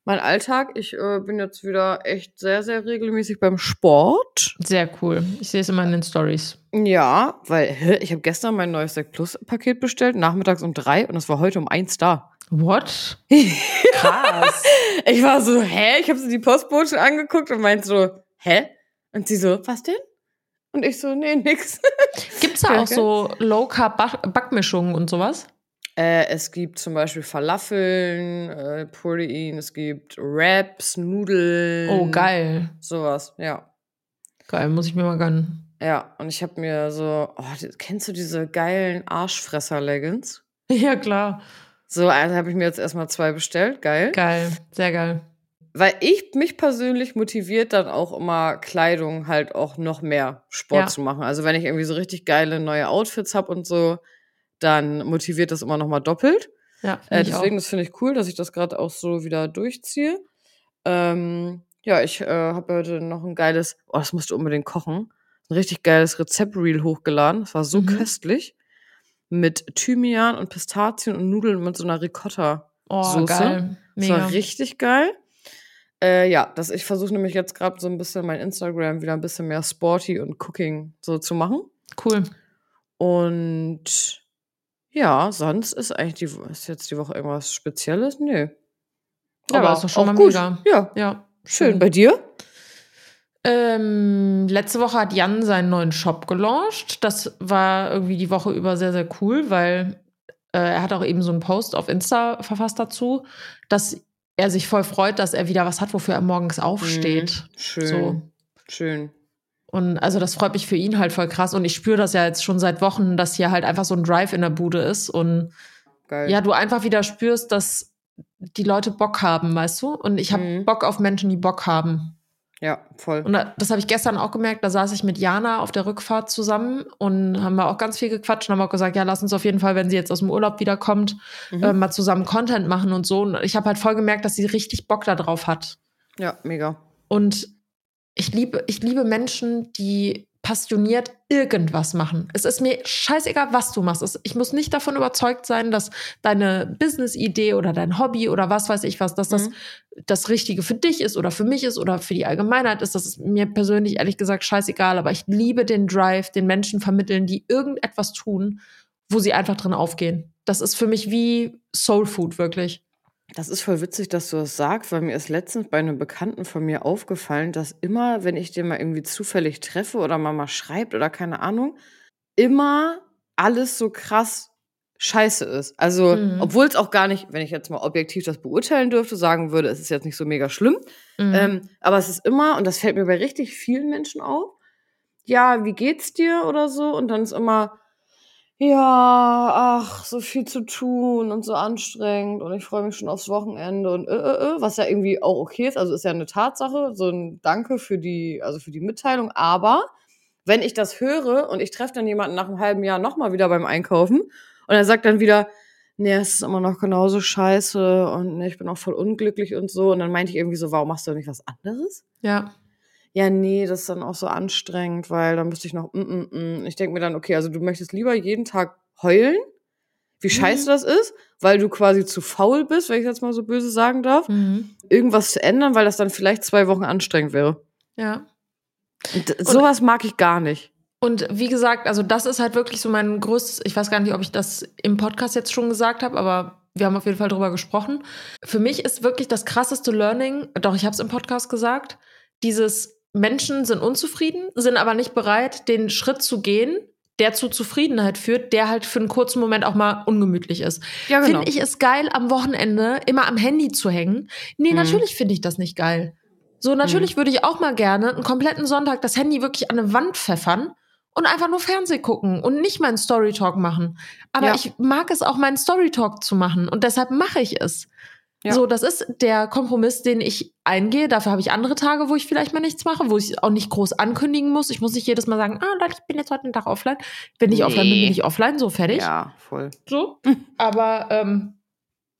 mein Alltag. Ich äh, bin jetzt wieder echt sehr, sehr regelmäßig beim Sport. Sehr cool. Ich sehe es immer in den Stories. Ja, weil hä, ich habe gestern mein neues Sec Plus Paket bestellt, nachmittags um drei und es war heute um eins da. What? [LAUGHS] Krass. Ich war so, hä? Ich habe so die Postbote angeguckt und meinte so, hä? Und sie so, was denn? Und ich so, nee, nix. [LAUGHS] Gibt's da auch so Low-Carb-Backmischungen und sowas? Äh, es gibt zum Beispiel Falafeln, äh, Protein, es gibt Wraps, Nudeln. Oh, geil. Sowas, ja. Geil, muss ich mir mal gönnen. Ja, und ich habe mir so, oh, kennst du diese geilen Arschfresser-Leggings? [LAUGHS] Ja, klar. So, also habe ich mir jetzt erstmal zwei bestellt, geil. Geil. Sehr geil. Weil ich mich persönlich motiviert dann auch immer Kleidung halt auch noch mehr Sport Ja. zu machen. Also wenn ich irgendwie so richtig geile neue Outfits habe und so, dann motiviert das immer noch mal doppelt. Ja, Äh, deswegen, auch. das finde ich cool, dass ich das gerade auch so wieder durchziehe. Ähm, ja, ich äh, habe heute noch ein geiles, oh, das musst du unbedingt kochen, ein richtig geiles Rezept-Reel hochgeladen. Das war so Mhm. köstlich. Mit Thymian und Pistazien und Nudeln mit so einer Ricotta. Oh, Soße. geil. Das Mega. war richtig geil. Äh, ja, das, ich versuche nämlich jetzt gerade so ein bisschen mein Instagram wieder ein bisschen mehr sporty und Cooking so zu machen. Cool. Und ja, sonst ist eigentlich die, ist jetzt die Woche irgendwas Spezielles? Nö. Ja, aber ist doch schon auch mal gut. mega. Ja, Ja. schön. Bei dir? Ähm, letzte Woche hat Jan seinen neuen Shop gelauncht. Das war irgendwie die Woche über sehr, sehr cool, weil äh, er hat auch eben so einen Post auf Insta verfasst dazu, dass er sich voll freut, dass er wieder was hat, wofür er morgens aufsteht. Schön. So. Schön. Und also das freut mich für ihn halt voll krass. Und ich spüre das ja jetzt schon seit Wochen, dass hier halt einfach so ein Drive in der Bude ist. Und Geil. ja, du einfach wieder spürst, dass die Leute Bock haben, weißt du? Und ich habe Mhm. Bock auf Menschen, die Bock haben. Ja, voll. Und da- das habe ich gestern auch gemerkt, da saß ich mit Jana auf der Rückfahrt zusammen und haben wir auch ganz viel gequatscht und haben auch gesagt, ja, lass uns auf jeden Fall, wenn sie jetzt aus dem Urlaub wiederkommt, Mhm. äh, mal zusammen Content machen und so. Und ich habe halt voll gemerkt, dass sie richtig Bock darauf hat. ja, mega. Und ich liebe, ich liebe Menschen, die passioniert irgendwas machen. Es ist mir scheißegal, was du machst. Ich muss nicht davon überzeugt sein, dass deine Business-Idee oder dein Hobby oder was weiß ich was, dass das Mhm. das Richtige für dich ist oder für mich ist oder für die Allgemeinheit ist. Das ist mir persönlich ehrlich gesagt scheißegal. Aber ich liebe den Drive, den Menschen vermitteln, die irgendetwas tun, wo sie einfach drin aufgehen. Das ist für mich wie Soul Food, wirklich. Das ist voll witzig, dass du das sagst, weil mir ist letztens bei einem Bekannten von mir aufgefallen, dass immer, wenn ich den mal irgendwie zufällig treffe oder mal mal schreibt oder keine Ahnung, immer alles so krass scheiße ist. Also, Mhm. obwohl es auch gar nicht, wenn ich jetzt mal objektiv das beurteilen dürfte, sagen würde, es ist jetzt nicht so mega schlimm. Mhm. Ähm, aber es ist immer, und das fällt mir bei richtig vielen Menschen auf, ja, wie geht's dir oder so? Und dann ist immer, ja, ach, so viel zu tun und so anstrengend und ich freue mich schon aufs Wochenende und äh, äh, äh, was ja irgendwie auch okay ist, also ist ja eine Tatsache, so ein Danke für die, also für die Mitteilung, aber wenn ich das höre und ich treffe dann jemanden nach einem halben Jahr nochmal wieder beim Einkaufen und er sagt dann wieder, nee, es ist immer noch genauso scheiße und nee, ich bin auch voll unglücklich und so und dann meinte ich irgendwie so, warum machst du nicht was anderes? ja. Ja, nee, das ist dann auch so anstrengend, weil dann müsste ich noch, mm, mm, mm. ich denke mir dann, okay, also du möchtest lieber jeden Tag heulen, wie scheiße Mhm. das ist, weil du quasi zu faul bist, wenn ich jetzt mal so böse sagen darf, Mhm. irgendwas zu ändern, weil das dann vielleicht zwei Wochen anstrengend wäre. Ja. Und sowas mag ich gar nicht. Und wie gesagt, also das ist halt wirklich so mein größtes, ich weiß gar nicht, ob ich das im Podcast jetzt schon gesagt habe, aber wir haben auf jeden Fall drüber gesprochen. Für mich ist wirklich das krasseste Learning, doch ich habe es im Podcast gesagt, dieses Menschen sind unzufrieden, sind aber nicht bereit, den Schritt zu gehen, der zu Zufriedenheit führt, der halt für einen kurzen Moment auch mal ungemütlich ist. Ja, genau. Finde ich es geil, am Wochenende immer am Handy zu hängen? Nee, Mhm. natürlich finde ich das nicht geil. So, natürlich würde ich auch mal gerne einen kompletten Sonntag das Handy wirklich an eine Wand pfeffern und einfach nur Fernseh gucken und nicht meinen Storytalk machen. Aber Ja. ich mag es auch, meinen Storytalk zu machen und deshalb mache ich es. Ja. So, das ist der Kompromiss, den ich eingehe. Dafür habe ich andere Tage, wo ich vielleicht mal nichts mache, wo ich auch nicht groß ankündigen muss. Ich muss nicht jedes Mal sagen, ah Leute, ich bin jetzt heute einen Tag offline. Wenn ich offline bin, Nee. bin ich offline, so fertig. Ja, voll. So. [LAUGHS] Aber, ähm,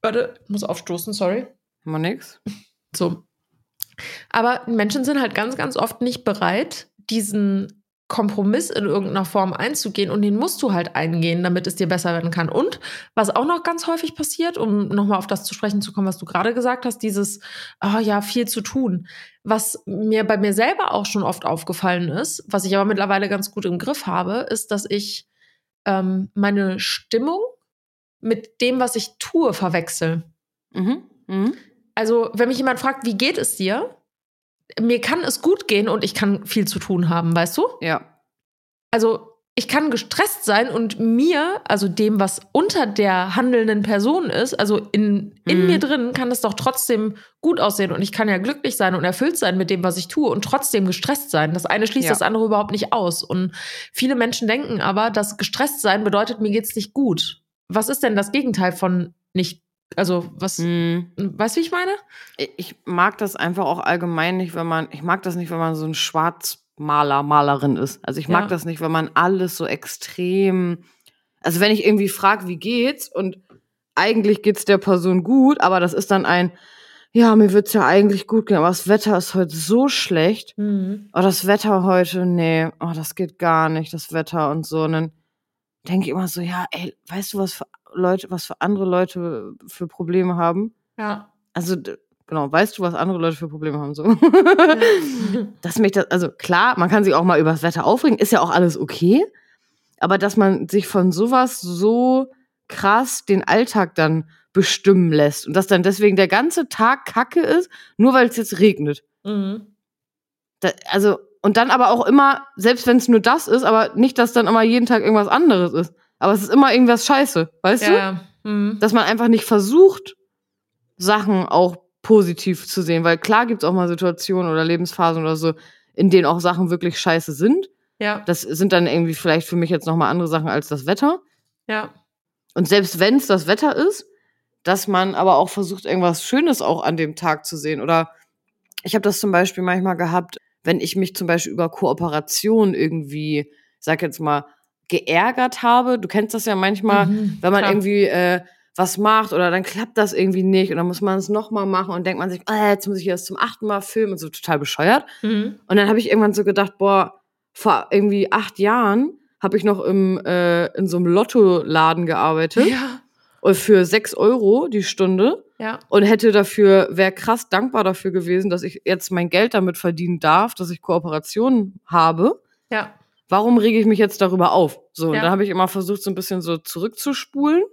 warte, ich muss aufstoßen, sorry. Mal nix. So. Aber Menschen sind halt ganz, ganz oft nicht bereit, diesen Kompromiss in irgendeiner Form einzugehen und den musst du halt eingehen, damit es dir besser werden kann. Und was auch noch ganz häufig passiert, um nochmal auf das zu sprechen zu kommen, was du gerade gesagt hast, dieses, ah ja, viel zu tun. Was mir bei mir selber auch schon oft aufgefallen ist, was ich aber mittlerweile ganz gut im Griff habe, ist, dass ich ähm, meine Stimmung mit dem, was ich tue, verwechsel. Mhm. Mhm. Also, wenn mich jemand fragt, wie geht es dir? Mir kann es gut gehen und ich kann viel zu tun haben, weißt du? Ja. Also, ich kann gestresst sein und mir, also dem, was unter der handelnden Person ist, also in, in Mhm. mir drin, kann es doch trotzdem gut aussehen und ich kann ja glücklich sein und erfüllt sein mit dem, was ich tue und trotzdem gestresst sein. Das eine schließt Ja. das andere überhaupt nicht aus. Und viele Menschen denken aber, dass gestresst sein bedeutet, mir geht's nicht gut. Was ist denn das Gegenteil von nicht, also was, Mhm. weißt du, wie ich meine? Ich mag das einfach auch allgemein nicht, wenn man, ich mag das nicht, wenn man so ein Schwarzmaler, Malerin ist. Also ich mag Ja. das nicht, wenn man alles so extrem, also wenn ich irgendwie frage, wie geht's und eigentlich geht's der Person gut, aber das ist dann ein, ja, mir wird's ja eigentlich gut gehen, aber das Wetter ist heute so schlecht. Mhm. Oh, das Wetter heute, nee, oh, das geht gar nicht, das Wetter und so. Und dann denke ich immer so, ja, ey, weißt du was, für, Leute, was für andere Leute für Probleme haben. Ja. Also, genau, weißt du, was andere Leute für Probleme haben? So. [LAUGHS] dass mich das, also klar, man kann sich auch mal über das Wetter aufregen, ist ja auch alles okay. Aber dass man sich von sowas so krass den Alltag dann bestimmen lässt und dass dann deswegen der ganze Tag Kacke ist, nur weil es jetzt regnet. Mhm. Da, also, und dann aber auch immer, selbst wenn es nur das ist, aber nicht, dass dann immer jeden Tag irgendwas anderes ist. Aber es ist immer irgendwas scheiße, weißt Ja, du? Mhm. Dass man einfach nicht versucht, Sachen auch positiv zu sehen. Weil klar gibt es auch mal Situationen oder Lebensphasen oder so, in denen auch Sachen wirklich scheiße sind. Ja, Das sind dann irgendwie vielleicht für mich jetzt nochmal andere Sachen als das Wetter. ja. Und selbst wenn es das Wetter ist, dass man aber auch versucht, irgendwas Schönes auch an dem Tag zu sehen. Oder ich habe das zum Beispiel manchmal gehabt, wenn ich mich zum Beispiel über Kooperation irgendwie, sag jetzt mal, geärgert habe. Du kennst das ja manchmal, Mhm, wenn man klar. irgendwie äh, was macht oder dann klappt das irgendwie nicht und dann muss man es nochmal machen und denkt man sich, ah, jetzt muss ich das zum achten Mal filmen und so total bescheuert. Mhm. Und dann habe ich irgendwann so gedacht, boah, vor irgendwie acht Jahren habe ich noch im, äh, in so einem Lottoladen gearbeitet Ja, und für sechs Euro die Stunde ja. und hätte dafür, wäre krass dankbar dafür gewesen, dass ich jetzt mein Geld damit verdienen darf, dass ich Kooperationen habe. Ja, Warum rege ich mich jetzt darüber auf? So, und Ja. da habe ich immer versucht, so ein bisschen so zurückzuspulen,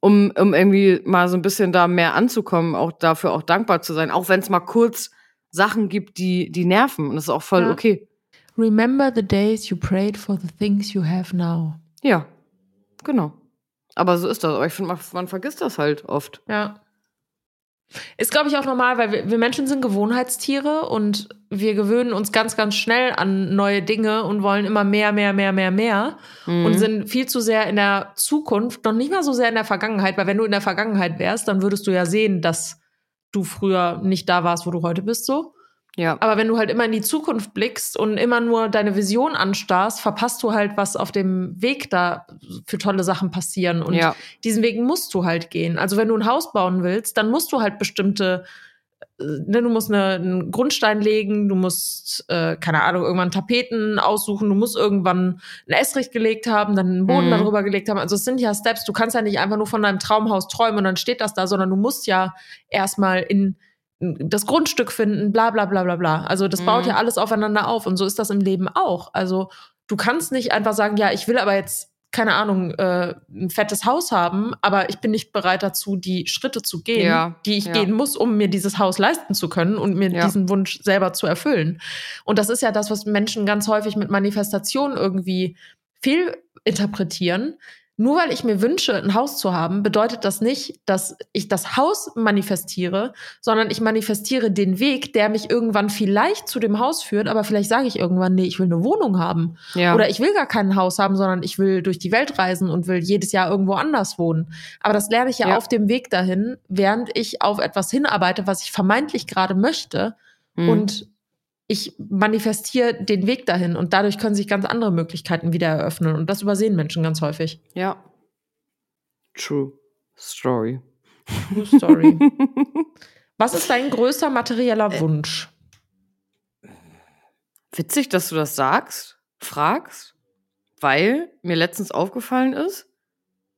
um, um irgendwie mal so ein bisschen da mehr anzukommen, auch dafür auch dankbar zu sein, auch wenn es mal kurz Sachen gibt, die, die nerven. Und das ist auch voll Ja. okay. Remember the days you prayed for the things you have now. Ja, genau. Aber so ist das. Aber ich finde, man, man vergisst das halt oft. Ja. Ist, glaube ich, auch normal, weil wir, wir Menschen sind Gewohnheitstiere und wir gewöhnen uns ganz, ganz schnell an neue Dinge und wollen immer mehr, mehr, mehr, mehr, mehr Mhm. und sind viel zu sehr in der Zukunft, noch nicht mal so sehr in der Vergangenheit, weil wenn du in der Vergangenheit wärst, dann würdest du ja sehen, dass du früher nicht da warst, wo du heute bist, so. Ja. Aber wenn du halt immer in die Zukunft blickst und immer nur deine Vision anstarrst, verpasst du halt, was auf dem Weg da für tolle Sachen passieren. Und ja. diesen Weg musst du halt gehen. Also wenn du ein Haus bauen willst, dann musst du halt bestimmte, äh, ne, du musst eine, einen Grundstein legen, du musst, äh, keine Ahnung, irgendwann Tapeten aussuchen, du musst irgendwann ein Estrich gelegt haben, dann einen Boden Mhm. darüber gelegt haben. Also es sind ja Steps. Du kannst ja nicht einfach nur von deinem Traumhaus träumen und dann steht das da, sondern du musst ja erstmal in das Grundstück finden, bla bla bla bla bla. Also das baut Mhm. ja alles aufeinander auf und so ist das im Leben auch. Also du kannst nicht einfach sagen, ja, ich will aber jetzt keine Ahnung, äh, ein fettes Haus haben, aber ich bin nicht bereit dazu, die Schritte zu gehen, Ja, die ich ja. gehen muss, um mir dieses Haus leisten zu können und mir Ja. diesen Wunsch selber zu erfüllen. Und das ist ja das, was Menschen ganz häufig mit Manifestation irgendwie fehlinterpretieren. Nur weil ich mir wünsche, ein Haus zu haben, bedeutet das nicht, dass ich das Haus manifestiere, sondern ich manifestiere den Weg, der mich irgendwann vielleicht zu dem Haus führt, aber vielleicht sage ich irgendwann, nee, ich will eine Wohnung haben. Ja. Oder ich will gar kein Haus haben, sondern ich will durch die Welt reisen und will jedes Jahr irgendwo anders wohnen. Aber das lerne ich ja, Ja. auf dem Weg dahin, während ich auf etwas hinarbeite, was ich vermeintlich gerade möchte. Mhm. Und ich manifestiere den Weg dahin. Und dadurch können sich ganz andere Möglichkeiten wieder eröffnen. Und das übersehen Menschen ganz häufig. ja. True Story. True Story. [LAUGHS] was ist dein größter materieller Äh. Wunsch? Witzig, dass du das sagst, fragst, weil mir letztens aufgefallen ist,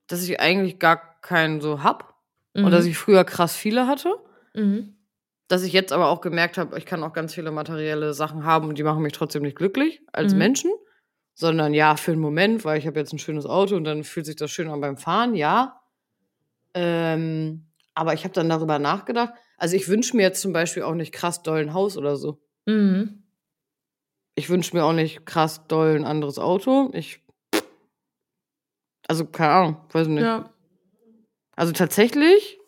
dass ich eigentlich gar keinen so hab und dass ich früher krass viele hatte. mhm. Dass ich jetzt aber auch gemerkt habe, ich kann auch ganz viele materielle Sachen haben und die machen mich trotzdem nicht glücklich als Mhm. Menschen, sondern ja, für einen Moment, weil ich habe jetzt ein schönes Auto und dann fühlt sich das schön an beim Fahren, ja. Ähm, aber ich habe dann darüber nachgedacht. Also ich wünsche mir jetzt zum Beispiel auch nicht krass doll ein Haus oder so. Mhm. Ich wünsche mir auch nicht krass doll ein anderes Auto. Ich. Also, keine Ahnung, weiß nicht. Ja. Also tatsächlich,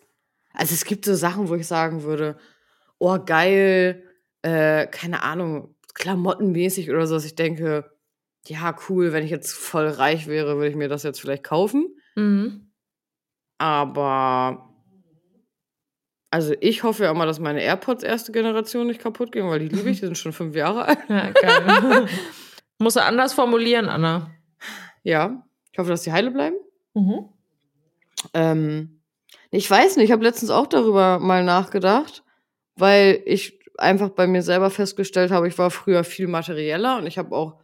also es gibt so Sachen, wo ich sagen würde, oh geil, äh, keine Ahnung, klamottenmäßig oder so, dass ich denke, ja, cool, wenn ich jetzt voll reich wäre, würde ich mir das jetzt vielleicht kaufen. Mhm. Aber also ich hoffe ja immer, dass meine AirPods erste Generation nicht kaputt gehen, weil die liebe ich, die sind schon fünf Jahre alt. [LAUGHS] Ja, geil. [LAUGHS] Muss er anders formulieren, Anna. Ja, ich hoffe, dass die heile bleiben. Mhm. Ähm, ich weiß nicht, ich habe letztens auch darüber mal nachgedacht, weil ich einfach bei mir selber festgestellt habe, ich war früher viel materieller und ich habe auch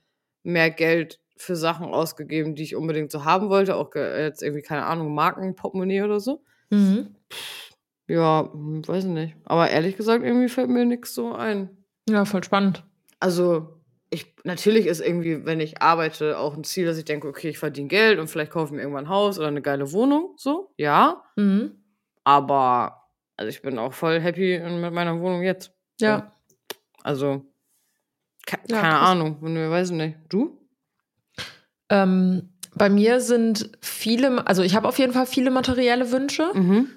mehr Geld für Sachen ausgegeben, die ich unbedingt so haben wollte. Auch jetzt irgendwie, keine Ahnung, Marken, Portemonnaie oder so. Mhm. Ja, hm, weiß nicht. Aber ehrlich gesagt, irgendwie fällt mir nichts so ein. Ja, voll spannend. Also, ich, natürlich ist irgendwie, wenn ich arbeite, auch ein Ziel, dass ich denke, okay, ich verdiene Geld und vielleicht kaufe ich mir irgendwann ein Haus oder eine geile Wohnung. So, ja. Mhm. Aber, also ich bin auch voll happy mit meiner Wohnung jetzt. Ja. Also, ke Ja, keine krass. Ahnung, ich weiß nicht. Du? Ähm, bei mir sind viele, also ich habe auf jeden Fall viele materielle Wünsche. Mhm.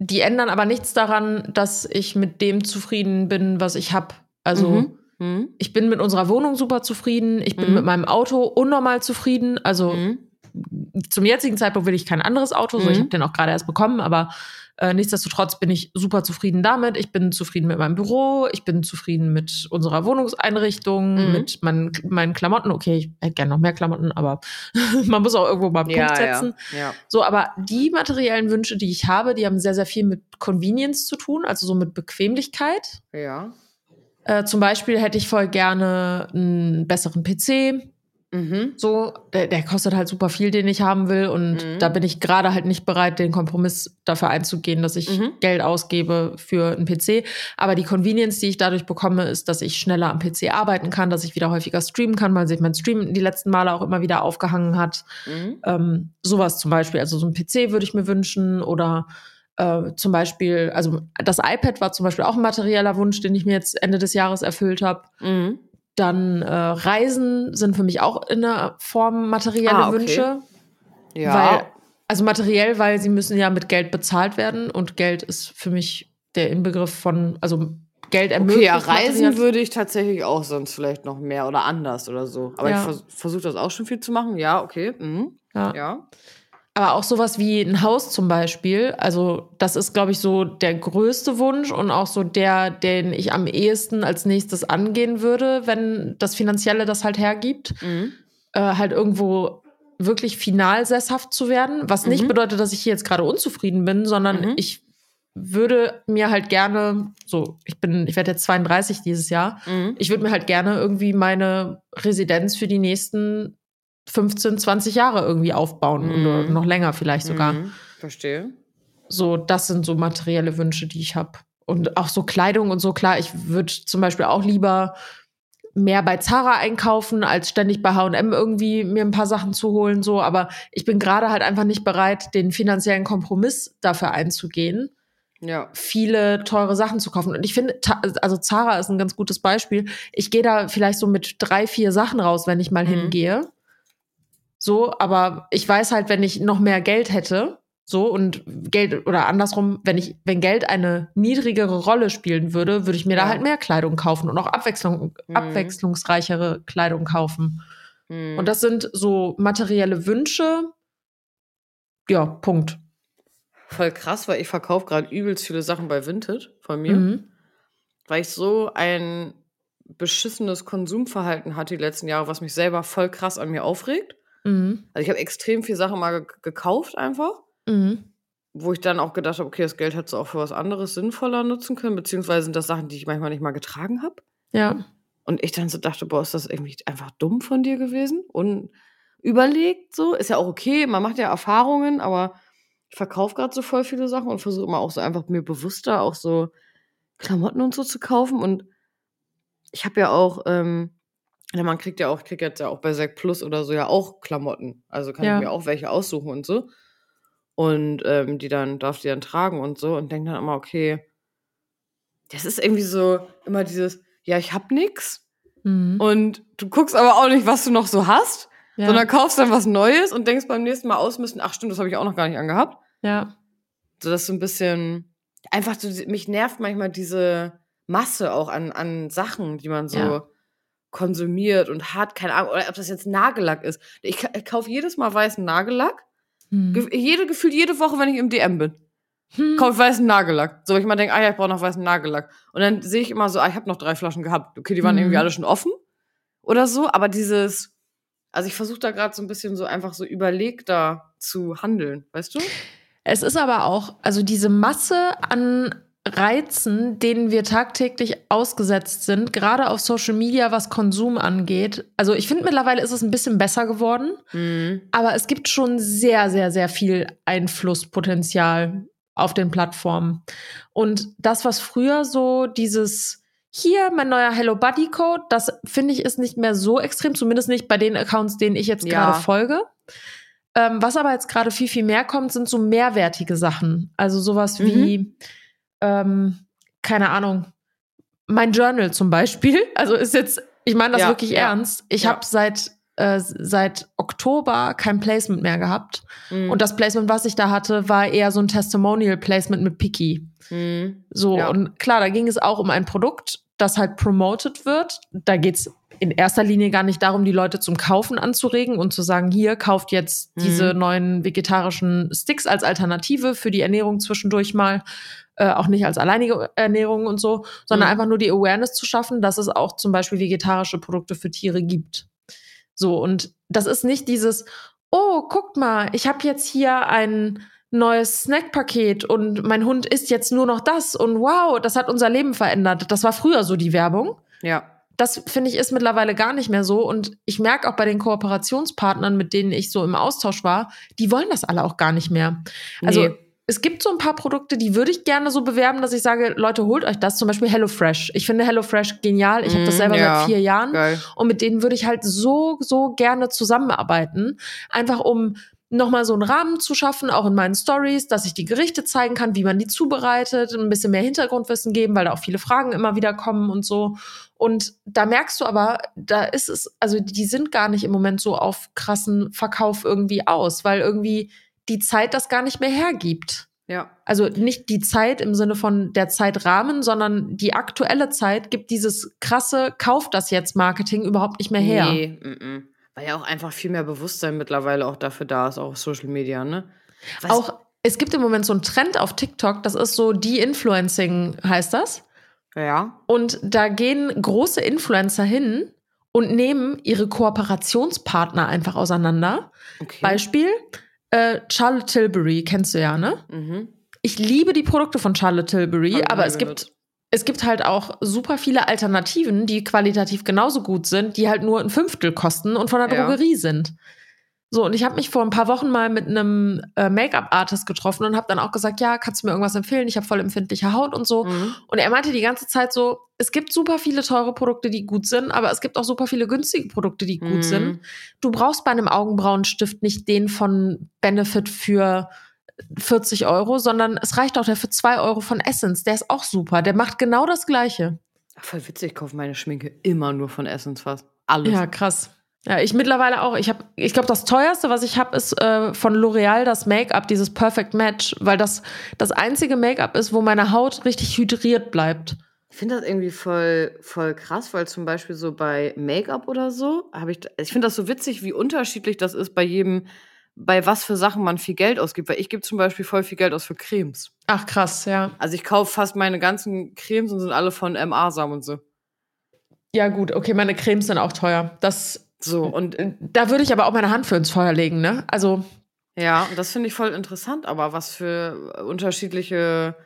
Die ändern aber nichts daran, dass ich mit dem zufrieden bin, was ich habe. Also Mhm. Mhm. ich bin mit unserer Wohnung super zufrieden. Ich bin Mhm. mit meinem Auto unnormal zufrieden. Also Mhm. Zum jetzigen Zeitpunkt will ich kein anderes Auto. So, ich Mhm. habe den auch gerade erst bekommen, aber äh, nichtsdestotrotz bin ich super zufrieden damit. Ich bin zufrieden mit meinem Büro. Ich bin zufrieden mit unserer Wohnungseinrichtung, Mhm. mit meinen, meinen Klamotten. Okay, ich hätte gerne noch mehr Klamotten, aber [LAUGHS] man muss auch irgendwo mal einen Punkt setzen. Ja, ja. So, aber die materiellen Wünsche, die ich habe, die haben sehr, sehr viel mit Convenience zu tun, also so mit Bequemlichkeit. Ja. Äh, zum Beispiel hätte ich voll gerne einen besseren PC. Mhm. So, der, der kostet halt super viel, den ich haben will. Und Mhm. da bin ich gerade halt nicht bereit, den Kompromiss dafür einzugehen, dass ich Mhm. Geld ausgebe für einen PC. Aber die Convenience, die ich dadurch bekomme, ist, dass ich schneller am PC arbeiten kann, dass ich wieder häufiger streamen kann, weil sich mein Stream die letzten Male auch immer wieder aufgehangen hat. Mhm. Ähm, sowas zum Beispiel. Also so ein PC würde ich mir wünschen oder äh, zum Beispiel, also das iPad war zum Beispiel auch ein materieller Wunsch, den ich mir jetzt Ende des Jahres erfüllt habe. Mhm. Dann äh, Reisen sind für mich auch in der Form materielle Ah, okay. Wünsche. Ja. Weil, also materiell, weil sie müssen ja mit Geld bezahlt werden und Geld ist für mich der Inbegriff von, also Geld ermöglicht. Okay, ja, Reisen materiell- würde ich tatsächlich auch sonst vielleicht noch mehr oder anders oder so. Aber Ja. ich vers versuche das auch schon viel zu machen. Ja, okay. Mhm. Ja. Ja. Aber auch sowas wie ein Haus zum Beispiel. Also, das ist, glaube ich, so der größte Wunsch und auch so der, den ich am ehesten als nächstes angehen würde, wenn das Finanzielle das halt hergibt. Mhm. Äh, halt irgendwo wirklich final sesshaft zu werden. Was nicht Mhm. bedeutet, dass ich hier jetzt gerade unzufrieden bin, sondern Mhm. ich würde mir halt gerne, so, ich bin, ich werde jetzt 32 dieses Jahr, Mhm. ich würde mir halt gerne irgendwie meine Residenz für die nächsten 15, 20 Jahre irgendwie aufbauen Mhm. oder noch länger vielleicht sogar. Mhm. Verstehe. So, das sind so materielle Wünsche, die ich habe. Und auch so Kleidung und so, klar, ich würde zum Beispiel auch lieber mehr bei Zara einkaufen, als ständig bei HM irgendwie mir ein paar Sachen zu holen, so. Aber ich bin gerade halt einfach nicht bereit, den finanziellen Kompromiss dafür einzugehen, Ja. viele teure Sachen zu kaufen. Und ich finde, also Zara ist ein ganz gutes Beispiel. Ich gehe da vielleicht so mit drei, vier Sachen raus, wenn ich mal Mhm. hingehe. So, aber ich weiß halt, wenn ich noch mehr Geld hätte, so und Geld oder andersrum, wenn ich, wenn Geld eine niedrigere Rolle spielen würde, würde ich mir Ja. da halt mehr Kleidung kaufen und auch Abwechslung, Mhm. abwechslungsreichere Kleidung kaufen. Mhm. Und das sind so materielle Wünsche. Ja, Punkt. voll krass, weil ich verkaufe gerade übelst viele Sachen bei Vinted von mir, Mhm. weil ich so ein beschissenes Konsumverhalten hatte die letzten Jahre, was mich selber voll krass an mir aufregt. Mhm. Also ich habe extrem viel Sachen mal ge gekauft einfach, Mhm. wo ich dann auch gedacht habe, okay, das Geld hättest du auch für was anderes sinnvoller nutzen können, beziehungsweise sind das Sachen, die ich manchmal nicht mal getragen habe. Ja. Und ich dann so dachte, boah, ist das irgendwie einfach dumm von dir gewesen? Und überlegt so, ist ja auch okay, man macht ja Erfahrungen, aber ich verkaufe gerade so voll viele Sachen und versuche immer auch so einfach mir bewusster auch so Klamotten und so zu kaufen. Und ich habe ja auch, ähm, ja, man kriegt ja auch, ich krieg jetzt ja auch bei Sec Plus oder so ja auch Klamotten. Also kann Ja. ich mir auch welche aussuchen und so. Und ähm, die dann, darf die dann tragen und so und denke dann immer, okay, das ist irgendwie so immer dieses, ja, ich hab nix. Mhm. Und du guckst aber auch nicht, was du noch so hast, ja. sondern kaufst dann was Neues und denkst beim nächsten Mal ausmisten, ach stimmt, das habe ich auch noch gar nicht angehabt. ja. So das ist so ein bisschen, einfach so, mich nervt manchmal diese Masse auch an, an Sachen, die man so Ja. Konsumiert und hat, keine Ahnung, oder ob das jetzt Nagellack ist. Ich, ich kaufe jedes Mal weißen Nagellack. Ge jede, gefühlt jede Woche, wenn ich im DM bin. Hm. Kaufe weißen Nagellack. So, ich mal denke, ah ja, ich brauche noch weißen Nagellack. Und dann sehe ich immer so, ah, ich habe noch drei Flaschen gehabt. Okay, die waren Mhm. irgendwie alle schon offen oder so, aber dieses, also ich versuche da gerade so ein bisschen so einfach so überlegter zu handeln, weißt du? Es ist aber auch, also diese Masse an Reizen, denen wir tagtäglich ausgesetzt sind, gerade auf Social Media, was Konsum angeht. Also ich finde mittlerweile ist es ein bisschen besser geworden, Mhm. aber es gibt schon sehr, sehr, sehr viel Einflusspotenzial auf den Plattformen. Und das, was früher so dieses hier mein neuer Hello Buddy Code, das finde ich ist nicht mehr so extrem, zumindest nicht bei den Accounts, denen ich jetzt Ja. gerade folge. Ähm, was aber jetzt gerade viel, viel mehr kommt, sind so mehrwertige Sachen. Also sowas Mhm. wie, ähm, keine Ahnung, mein Journal zum Beispiel. [LAUGHS] Also ist jetzt, ich meine das Ja, wirklich ja, ernst. Ich ja. habe seit, äh, seit Oktober kein Placement mehr gehabt. Mhm. Und das Placement, was ich da hatte, war eher so ein Testimonial-Placement mit Piki. Mhm. So, Ja. und klar, da ging es auch um ein Produkt, das halt promoted wird. Da geht's in erster Linie gar nicht darum, die Leute zum Kaufen anzuregen und zu sagen, hier, kauft jetzt Mhm. diese neuen vegetarischen Sticks als Alternative für die Ernährung zwischendurch mal. Äh, auch nicht als alleinige Ernährung und so, sondern Mhm. einfach nur die Awareness zu schaffen, dass es auch zum Beispiel vegetarische Produkte für Tiere gibt. So, und das ist nicht dieses, oh, guckt mal, ich habe jetzt hier ein neues Snackpaket und mein Hund isst jetzt nur noch das und wow, das hat unser Leben verändert. Das war früher so die Werbung. Ja. Das finde ich ist mittlerweile gar nicht mehr so und ich merke auch bei den Kooperationspartnern, mit denen ich so im Austausch war, die wollen das alle auch gar nicht mehr. Also Nee. Es gibt so ein paar Produkte, die würde ich gerne so bewerben, dass ich sage, Leute, holt euch das. Zum Beispiel HelloFresh. Ich finde HelloFresh genial. Ich habe das Mhm, selber ja. seit vier Jahren. Geil. Und mit denen würde ich halt so, so gerne zusammenarbeiten. Einfach um nochmal so einen Rahmen zu schaffen, auch in meinen Stories, dass ich die Gerichte zeigen kann, wie man die zubereitet, ein bisschen mehr Hintergrundwissen geben, weil da auch viele Fragen immer wieder kommen und so. Und da merkst du aber, da ist es, also die sind gar nicht im Moment so auf krassen Verkauf irgendwie aus, weil irgendwie die Zeit das gar nicht mehr hergibt. Ja. Also nicht die Zeit im Sinne von der Zeitrahmen, sondern die aktuelle Zeit gibt dieses krasse Kauf das jetzt Marketing überhaupt nicht mehr her. Nee, mm -mm. weil ja auch einfach viel mehr Bewusstsein mittlerweile auch dafür da ist, auch auf Social Media, ne? Was- Auch es gibt im Moment so einen Trend auf TikTok, das ist so De-Influencing heißt das. Ja. Und da gehen große Influencer hin und nehmen ihre Kooperationspartner einfach auseinander. Okay. Beispiel äh, Charlotte Tilbury, kennst du ja, ne? Mhm. Ich liebe die Produkte von Charlotte Tilbury, Hab aber es gehört. gibt, es gibt halt auch super viele Alternativen, die qualitativ genauso gut sind, die halt nur ein Fünftel kosten und von der Ja. Drogerie sind. So, und ich habe mich vor ein paar Wochen mal mit einem äh, Make-up-Artist getroffen und habe dann auch gesagt, ja, kannst du mir irgendwas empfehlen? Ich habe voll empfindliche Haut und so. Mhm. Und er meinte die ganze Zeit so, es gibt super viele teure Produkte, die gut sind, aber es gibt auch super viele günstige Produkte, die gut Mhm. sind. Du brauchst bei einem Augenbrauenstift nicht den von Benefit für 40 Euro, sondern es reicht auch der für 2 Euro von Essence. Der ist auch super. Der macht genau das Gleiche. Ach, voll witzig, ich kaufe meine Schminke immer nur von Essence fast. Alles. Ja, krass. Ja, ich mittlerweile auch. Ich habe, ich glaube, das teuerste, was ich habe, ist äh, von L'Oreal das Make-up, dieses Perfect Match, weil das das einzige Make-up ist, wo meine Haut richtig hydriert bleibt. Ich finde das irgendwie voll, voll krass, weil zum Beispiel so bei Make-up oder so, habe ich, ich finde das so witzig, wie unterschiedlich das ist bei jedem, bei was für Sachen man viel Geld ausgibt. Weil ich gebe zum Beispiel voll viel Geld aus für Cremes. Ach krass, ja. Also ich kaufe fast meine ganzen Cremes und sind alle von MA-Samen und so. Ja gut, okay, meine Cremes sind auch teuer. Das, So, und da würde ich aber auch meine Hand für ins Feuer legen, ne? Also ja, und das finde ich voll interessant, aber was für unterschiedliche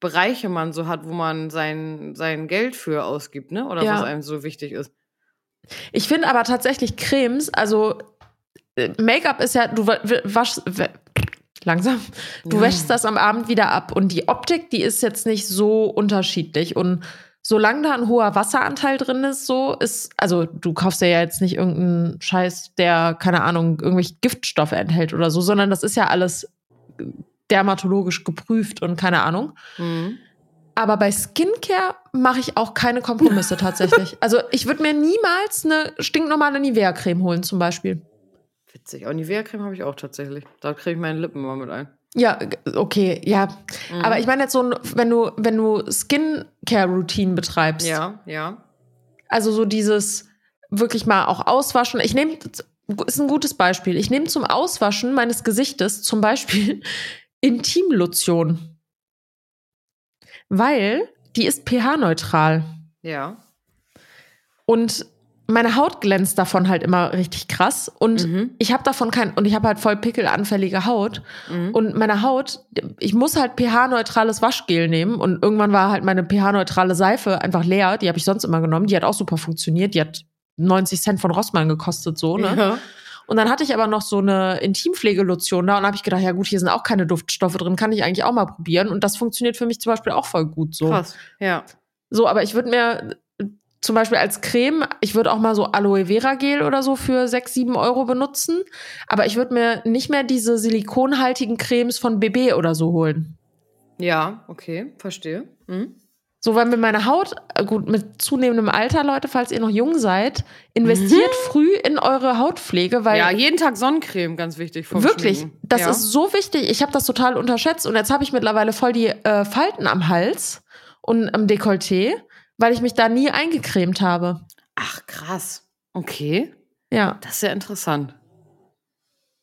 Bereiche man so hat, wo man sein, sein Geld für ausgibt, ne? Oder Ja. was einem so wichtig ist. Ich finde aber tatsächlich Cremes, also äh, Make-up ist ja, du waschst, langsam, du Ja. wäschst das am Abend wieder ab und die Optik, die ist jetzt nicht so unterschiedlich und solange da ein hoher Wasseranteil drin ist, so ist, also du kaufst ja jetzt nicht irgendeinen Scheiß, der, keine Ahnung, irgendwelche Giftstoffe enthält oder so, sondern das ist ja alles dermatologisch geprüft und keine Ahnung. Mhm. Aber bei Skincare mache ich auch keine Kompromisse [LAUGHS] tatsächlich. Also ich würde mir niemals eine stinknormale Nivea-Creme holen zum Beispiel. Witzig. Auch Nivea-Creme habe ich auch tatsächlich. Da kriege ich meine Lippen immer mit ein. Ja, okay, ja. Mhm. Aber ich meine jetzt so, wenn du, wenn du Skincare-Routine betreibst, Ja, ja. also so dieses wirklich mal auch auswaschen. Ich nehme, ist ein gutes Beispiel. Ich nehme zum Auswaschen meines Gesichtes zum Beispiel [LAUGHS] Intimlotion. Weil die ist pH-neutral. Ja. Und meine Haut glänzt davon halt immer richtig krass und Mhm. ich habe davon kein und ich habe halt voll pickelanfällige Haut Mhm. und meine Haut, ich muss halt pH-neutrales Waschgel nehmen und irgendwann war halt meine pH-neutrale Seife einfach leer, die habe ich sonst immer genommen, die hat auch super funktioniert, die hat 90 Cent von Rossmann gekostet so, ne? Ja. Und dann hatte ich aber noch so eine Intimpflegelotion da und habe ich gedacht, ja gut, hier sind auch keine Duftstoffe drin, kann ich eigentlich auch mal probieren und das funktioniert für mich zum Beispiel auch voll gut so. Krass. Ja. So, aber ich würde mir zum Beispiel als Creme, ich würde auch mal so Aloe Vera Gel oder so für 6, 7 Euro benutzen. Aber ich würde mir nicht mehr diese silikonhaltigen Cremes von BB oder so holen. Ja, okay, verstehe. Mhm. So, weil mir meine Haut, äh, gut, mit zunehmendem Alter, Leute, falls ihr noch jung seid, investiert früh in eure Hautpflege, weil Ja, jeden Tag Sonnencreme, ganz wichtig. Vom wirklich, Schminken. das ja. ist so wichtig. Ich habe das total unterschätzt und jetzt habe ich mittlerweile voll die äh, Falten am Hals und am Dekolleté, weil ich mich da nie eingecremt habe. Ach, krass. Okay, Ja. das ist ja interessant.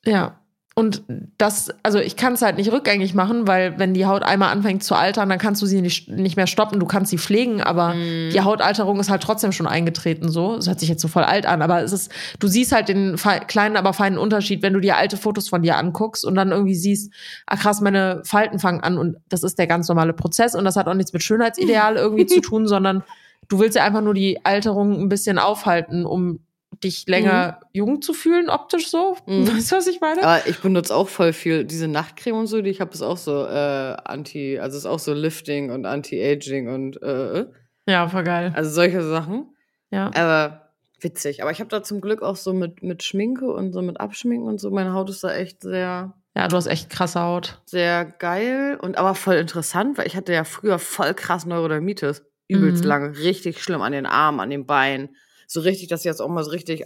Ja. Und das, also ich kann es halt nicht rückgängig machen, weil wenn die Haut einmal anfängt zu altern, dann kannst du sie nicht, nicht mehr stoppen. Du kannst sie pflegen, aber Mhm. die Hautalterung ist halt trotzdem schon eingetreten. So, das hört sich jetzt so voll alt an, aber es ist, du siehst halt den kleinen, aber feinen Unterschied, wenn du dir alte Fotos von dir anguckst und dann irgendwie siehst, ah krass, meine Falten fangen an und das ist der ganz normale Prozess und das hat auch nichts mit Schönheitsideal [LAUGHS] irgendwie zu tun, sondern du willst ja einfach nur die Alterung ein bisschen aufhalten, um dich länger jung zu fühlen, optisch so. Mhm. [LAUGHS] Weißt du, was ich meine? Aber ich benutze auch voll viel diese Nachtcreme und so, die ich habe, ist auch so äh, anti, also ist auch so Lifting und Anti-Aging und äh, Ja, voll geil. also solche Sachen. Ja. Aber witzig. Aber ich habe da zum Glück auch so mit, mit Schminke und so mit Abschminken und so. Meine Haut ist da echt sehr, Ja, du hast echt krasse Haut. sehr geil und aber voll interessant, weil ich hatte ja früher voll krass Neurodermitis. Übelst Mhm. lange. Richtig schlimm an den Armen, an den Beinen. So richtig, dass jetzt auch mal so richtig,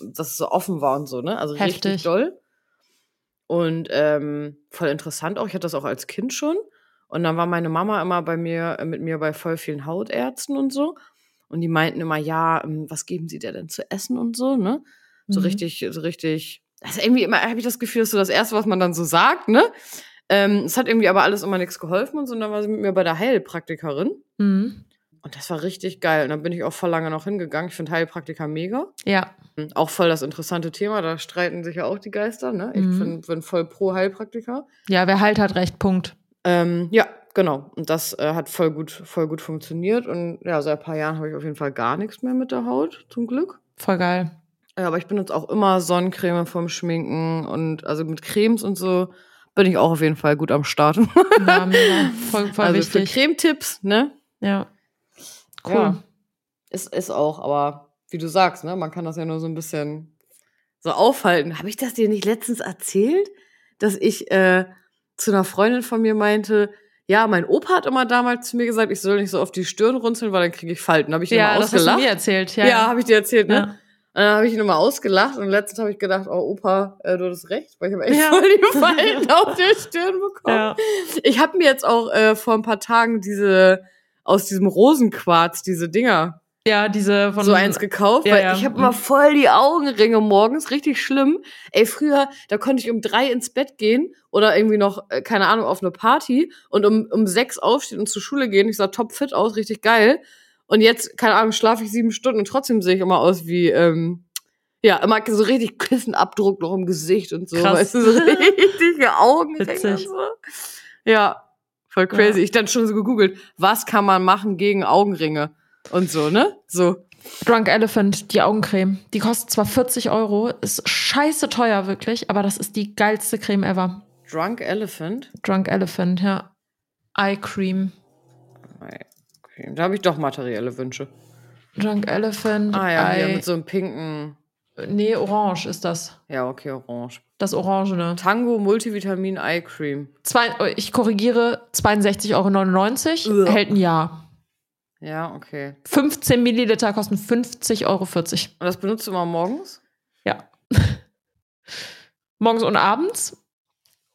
dass es so offen war und so, ne? Also richtig Heftig. doll. Und ähm, voll interessant auch. Ich hatte das auch als Kind schon. Und dann war meine Mama immer bei mir, äh, mit mir bei voll vielen Hautärzten und so. Und die meinten immer, ja, ähm, was geben sie dir denn zu essen und so, ne? So Mhm. richtig, so richtig. Also irgendwie immer habe ich das Gefühl, das ist so das Erste, was man dann so sagt, ne? Ähm, es hat irgendwie aber alles immer nichts geholfen und so. Und dann war sie mit mir bei der Heilpraktikerin. Mhm. Und das war richtig geil. Und dann bin ich auch voll lange noch hingegangen. Ich finde Heilpraktiker mega. Ja. Auch voll das interessante Thema. Da streiten sich ja auch die Geister, ne? Ich Mhm. bin, bin voll pro Heilpraktiker. Ja, wer heilt, hat recht. Punkt. Ähm, ja, genau. Und das äh, hat voll gut, voll gut funktioniert. Und ja, seit ein paar Jahren habe ich auf jeden Fall gar nichts mehr mit der Haut, zum Glück. Voll geil. Ja, aber ich benutze auch immer Sonnencreme vom Schminken und also mit Cremes und so bin ich auch auf jeden Fall gut am Start. Ja, mega. [LAUGHS] Voll, voll also für wichtig. Cremetipps, ne? Ja. Cool. Ja. Ist, ist auch, aber wie du sagst, ne, man kann das ja nur so ein bisschen so aufhalten. Habe ich das dir nicht letztens erzählt, dass ich äh, zu einer Freundin von mir meinte, ja, mein Opa hat immer damals zu mir gesagt, ich soll nicht so auf die Stirn runzeln, weil dann kriege ich Falten. Habe ich Ja, immer das hast du ausgelacht. mir erzählt. Ja, ja, habe ich dir erzählt, ne? Ja. Und dann habe ich ihn immer ausgelacht und letztens habe ich gedacht, oh Opa, äh, du hast recht, weil ich habe echt Ja. voll die Falten [LAUGHS] auf der Stirn bekommen. Ja. Ich habe mir jetzt auch äh, vor ein paar Tagen diese aus diesem Rosenquarz diese Dinger ja, diese von so eins gekauft, Ja, weil ja. ich habe immer voll die Augenringe morgens, richtig schlimm. Ey, früher, da konnte ich um drei ins Bett gehen oder irgendwie noch, äh, keine Ahnung, auf eine Party und um, um sechs aufstehen und zur Schule gehen. Ich sah topfit aus, richtig geil. Und jetzt, keine Ahnung, schlafe ich sieben Stunden und trotzdem sehe ich immer aus wie, ähm, ja, immer so richtig Kissenabdruck noch im Gesicht und so. Krass. Weißt du, so [LAUGHS] richtige Augenringe. Witzig. So. Ja, voll crazy. Ja. Ich dann schon so gegoogelt, was kann man machen gegen Augenringe? Und so, ne? So. Drunk Elephant, die Augencreme. Die kostet zwar 40 Euro, ist scheiße teuer wirklich, aber das ist die geilste Creme ever. Drunk Elephant. Drunk Elephant, ja. Eye Cream. Okay, da habe ich doch materielle Wünsche. Drunk Elephant. Ah ja, hier Eye. mit so einem pinken. Nee, orange ist das. Ja, okay, orange. Das Orangene. Tango Multivitamin Eye Cream. Zwei, ich korrigiere, 62,99 Euro. Hält ein Jahr. Ja, okay. 15 Milliliter kosten 50,40 Euro. Und das benutzt du immer morgens? Ja. [LAUGHS] Morgens und abends.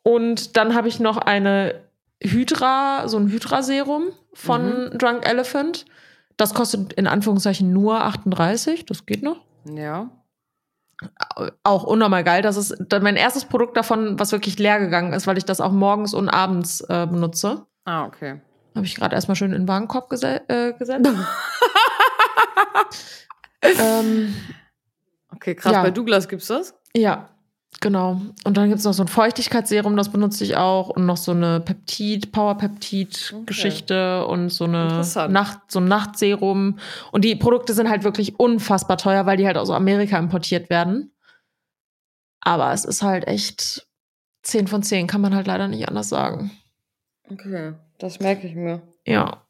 Und dann habe ich noch eine Hydra, so ein Hydra-Serum von Drunk Elephant. Das kostet in Anführungszeichen nur 38. Das geht noch. Ja. Auch unnormal geil. Das ist mein erstes Produkt davon, was wirklich leer gegangen ist, weil ich das auch morgens und abends äh, benutze. Ah, okay. Habe ich gerade erstmal schön in den Warenkorb gese äh, gesetzt. [LAUGHS] ähm, Okay, krass. Ja. Bei Douglas gibt's das? ja, genau. Und dann gibt's noch so ein Feuchtigkeitsserum, das benutze ich auch. Und noch so eine Peptid, Power-Peptid-Geschichte und so eine. Nacht, so ein Nachtserum. Und die Produkte sind halt wirklich unfassbar teuer, weil die halt aus Amerika importiert werden. Aber es ist halt echt 10 von 10, kann man halt leider nicht anders sagen. Okay, das merke ich mir. Ja.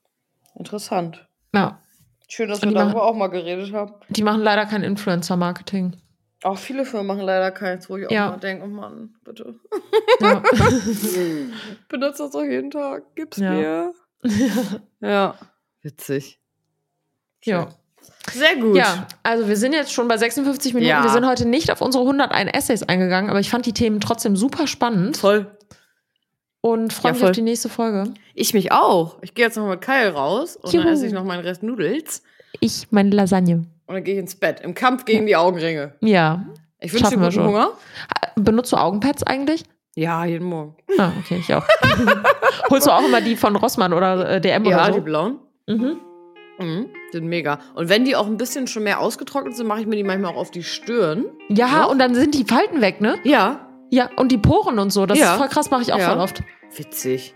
Interessant. Ja. Schön, dass wir die machen- darüber auch mal geredet haben. Die machen leider kein Influencer-Marketing. Auch viele Firmen machen leider keins, wo ich auch Ja. mal denke, oh Mann, bitte. Ja. [LAUGHS] Benutze das doch jeden Tag. Gib's Ja. mir. [LAUGHS] Ja. Witzig. ja. Sehr gut. Ja, also wir sind jetzt schon bei 56 Minuten. Ja. Wir sind heute nicht auf unsere 101 Essays eingegangen, aber ich fand die Themen trotzdem super spannend Voll. und freue Ja, mich voll. auf die nächste Folge. Ich mich auch. Ich gehe jetzt noch mit Kyle raus und Juhu. dann esse ich noch meinen Rest Nudels Ich meine Lasagne. Und dann gehe ich ins Bett. Im Kampf gegen die Augenringe. Ja. Ich wünsche dir guten schon. Hunger. Benutzt du Augenpads eigentlich? Ja, jeden Morgen. Ah, okay, ich auch. [LAUGHS] Holst du auch immer die von Rossmann oder äh, DM Ja, oder die so? blauen. Mhm. Mhm, sind mega. Und wenn die auch ein bisschen schon mehr ausgetrocknet sind, mache ich mir die manchmal auch auf die Stirn. Ja, Ja. und dann sind die Falten weg, ne? Ja. Ja, und die Poren und so. Das Ja. ist voll krass, mache ich auch Ja. voll oft. Witzig.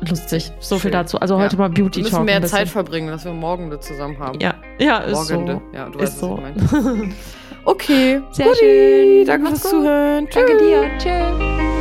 Lustig. So viel Schön. dazu. Also heute Ja. mal Beauty Wir Talk. müssen mehr. Zeit verbringen, dass wir morgen das zusammen haben. Ja, ja, ist Morgende. so. Ja, du Ist weißt, so. was ich meine. [LAUGHS] Okay. Sehr Guti. schön. Danke Macht's fürs gut. Zuhören. Danke Tschüss. dir. Tschüss.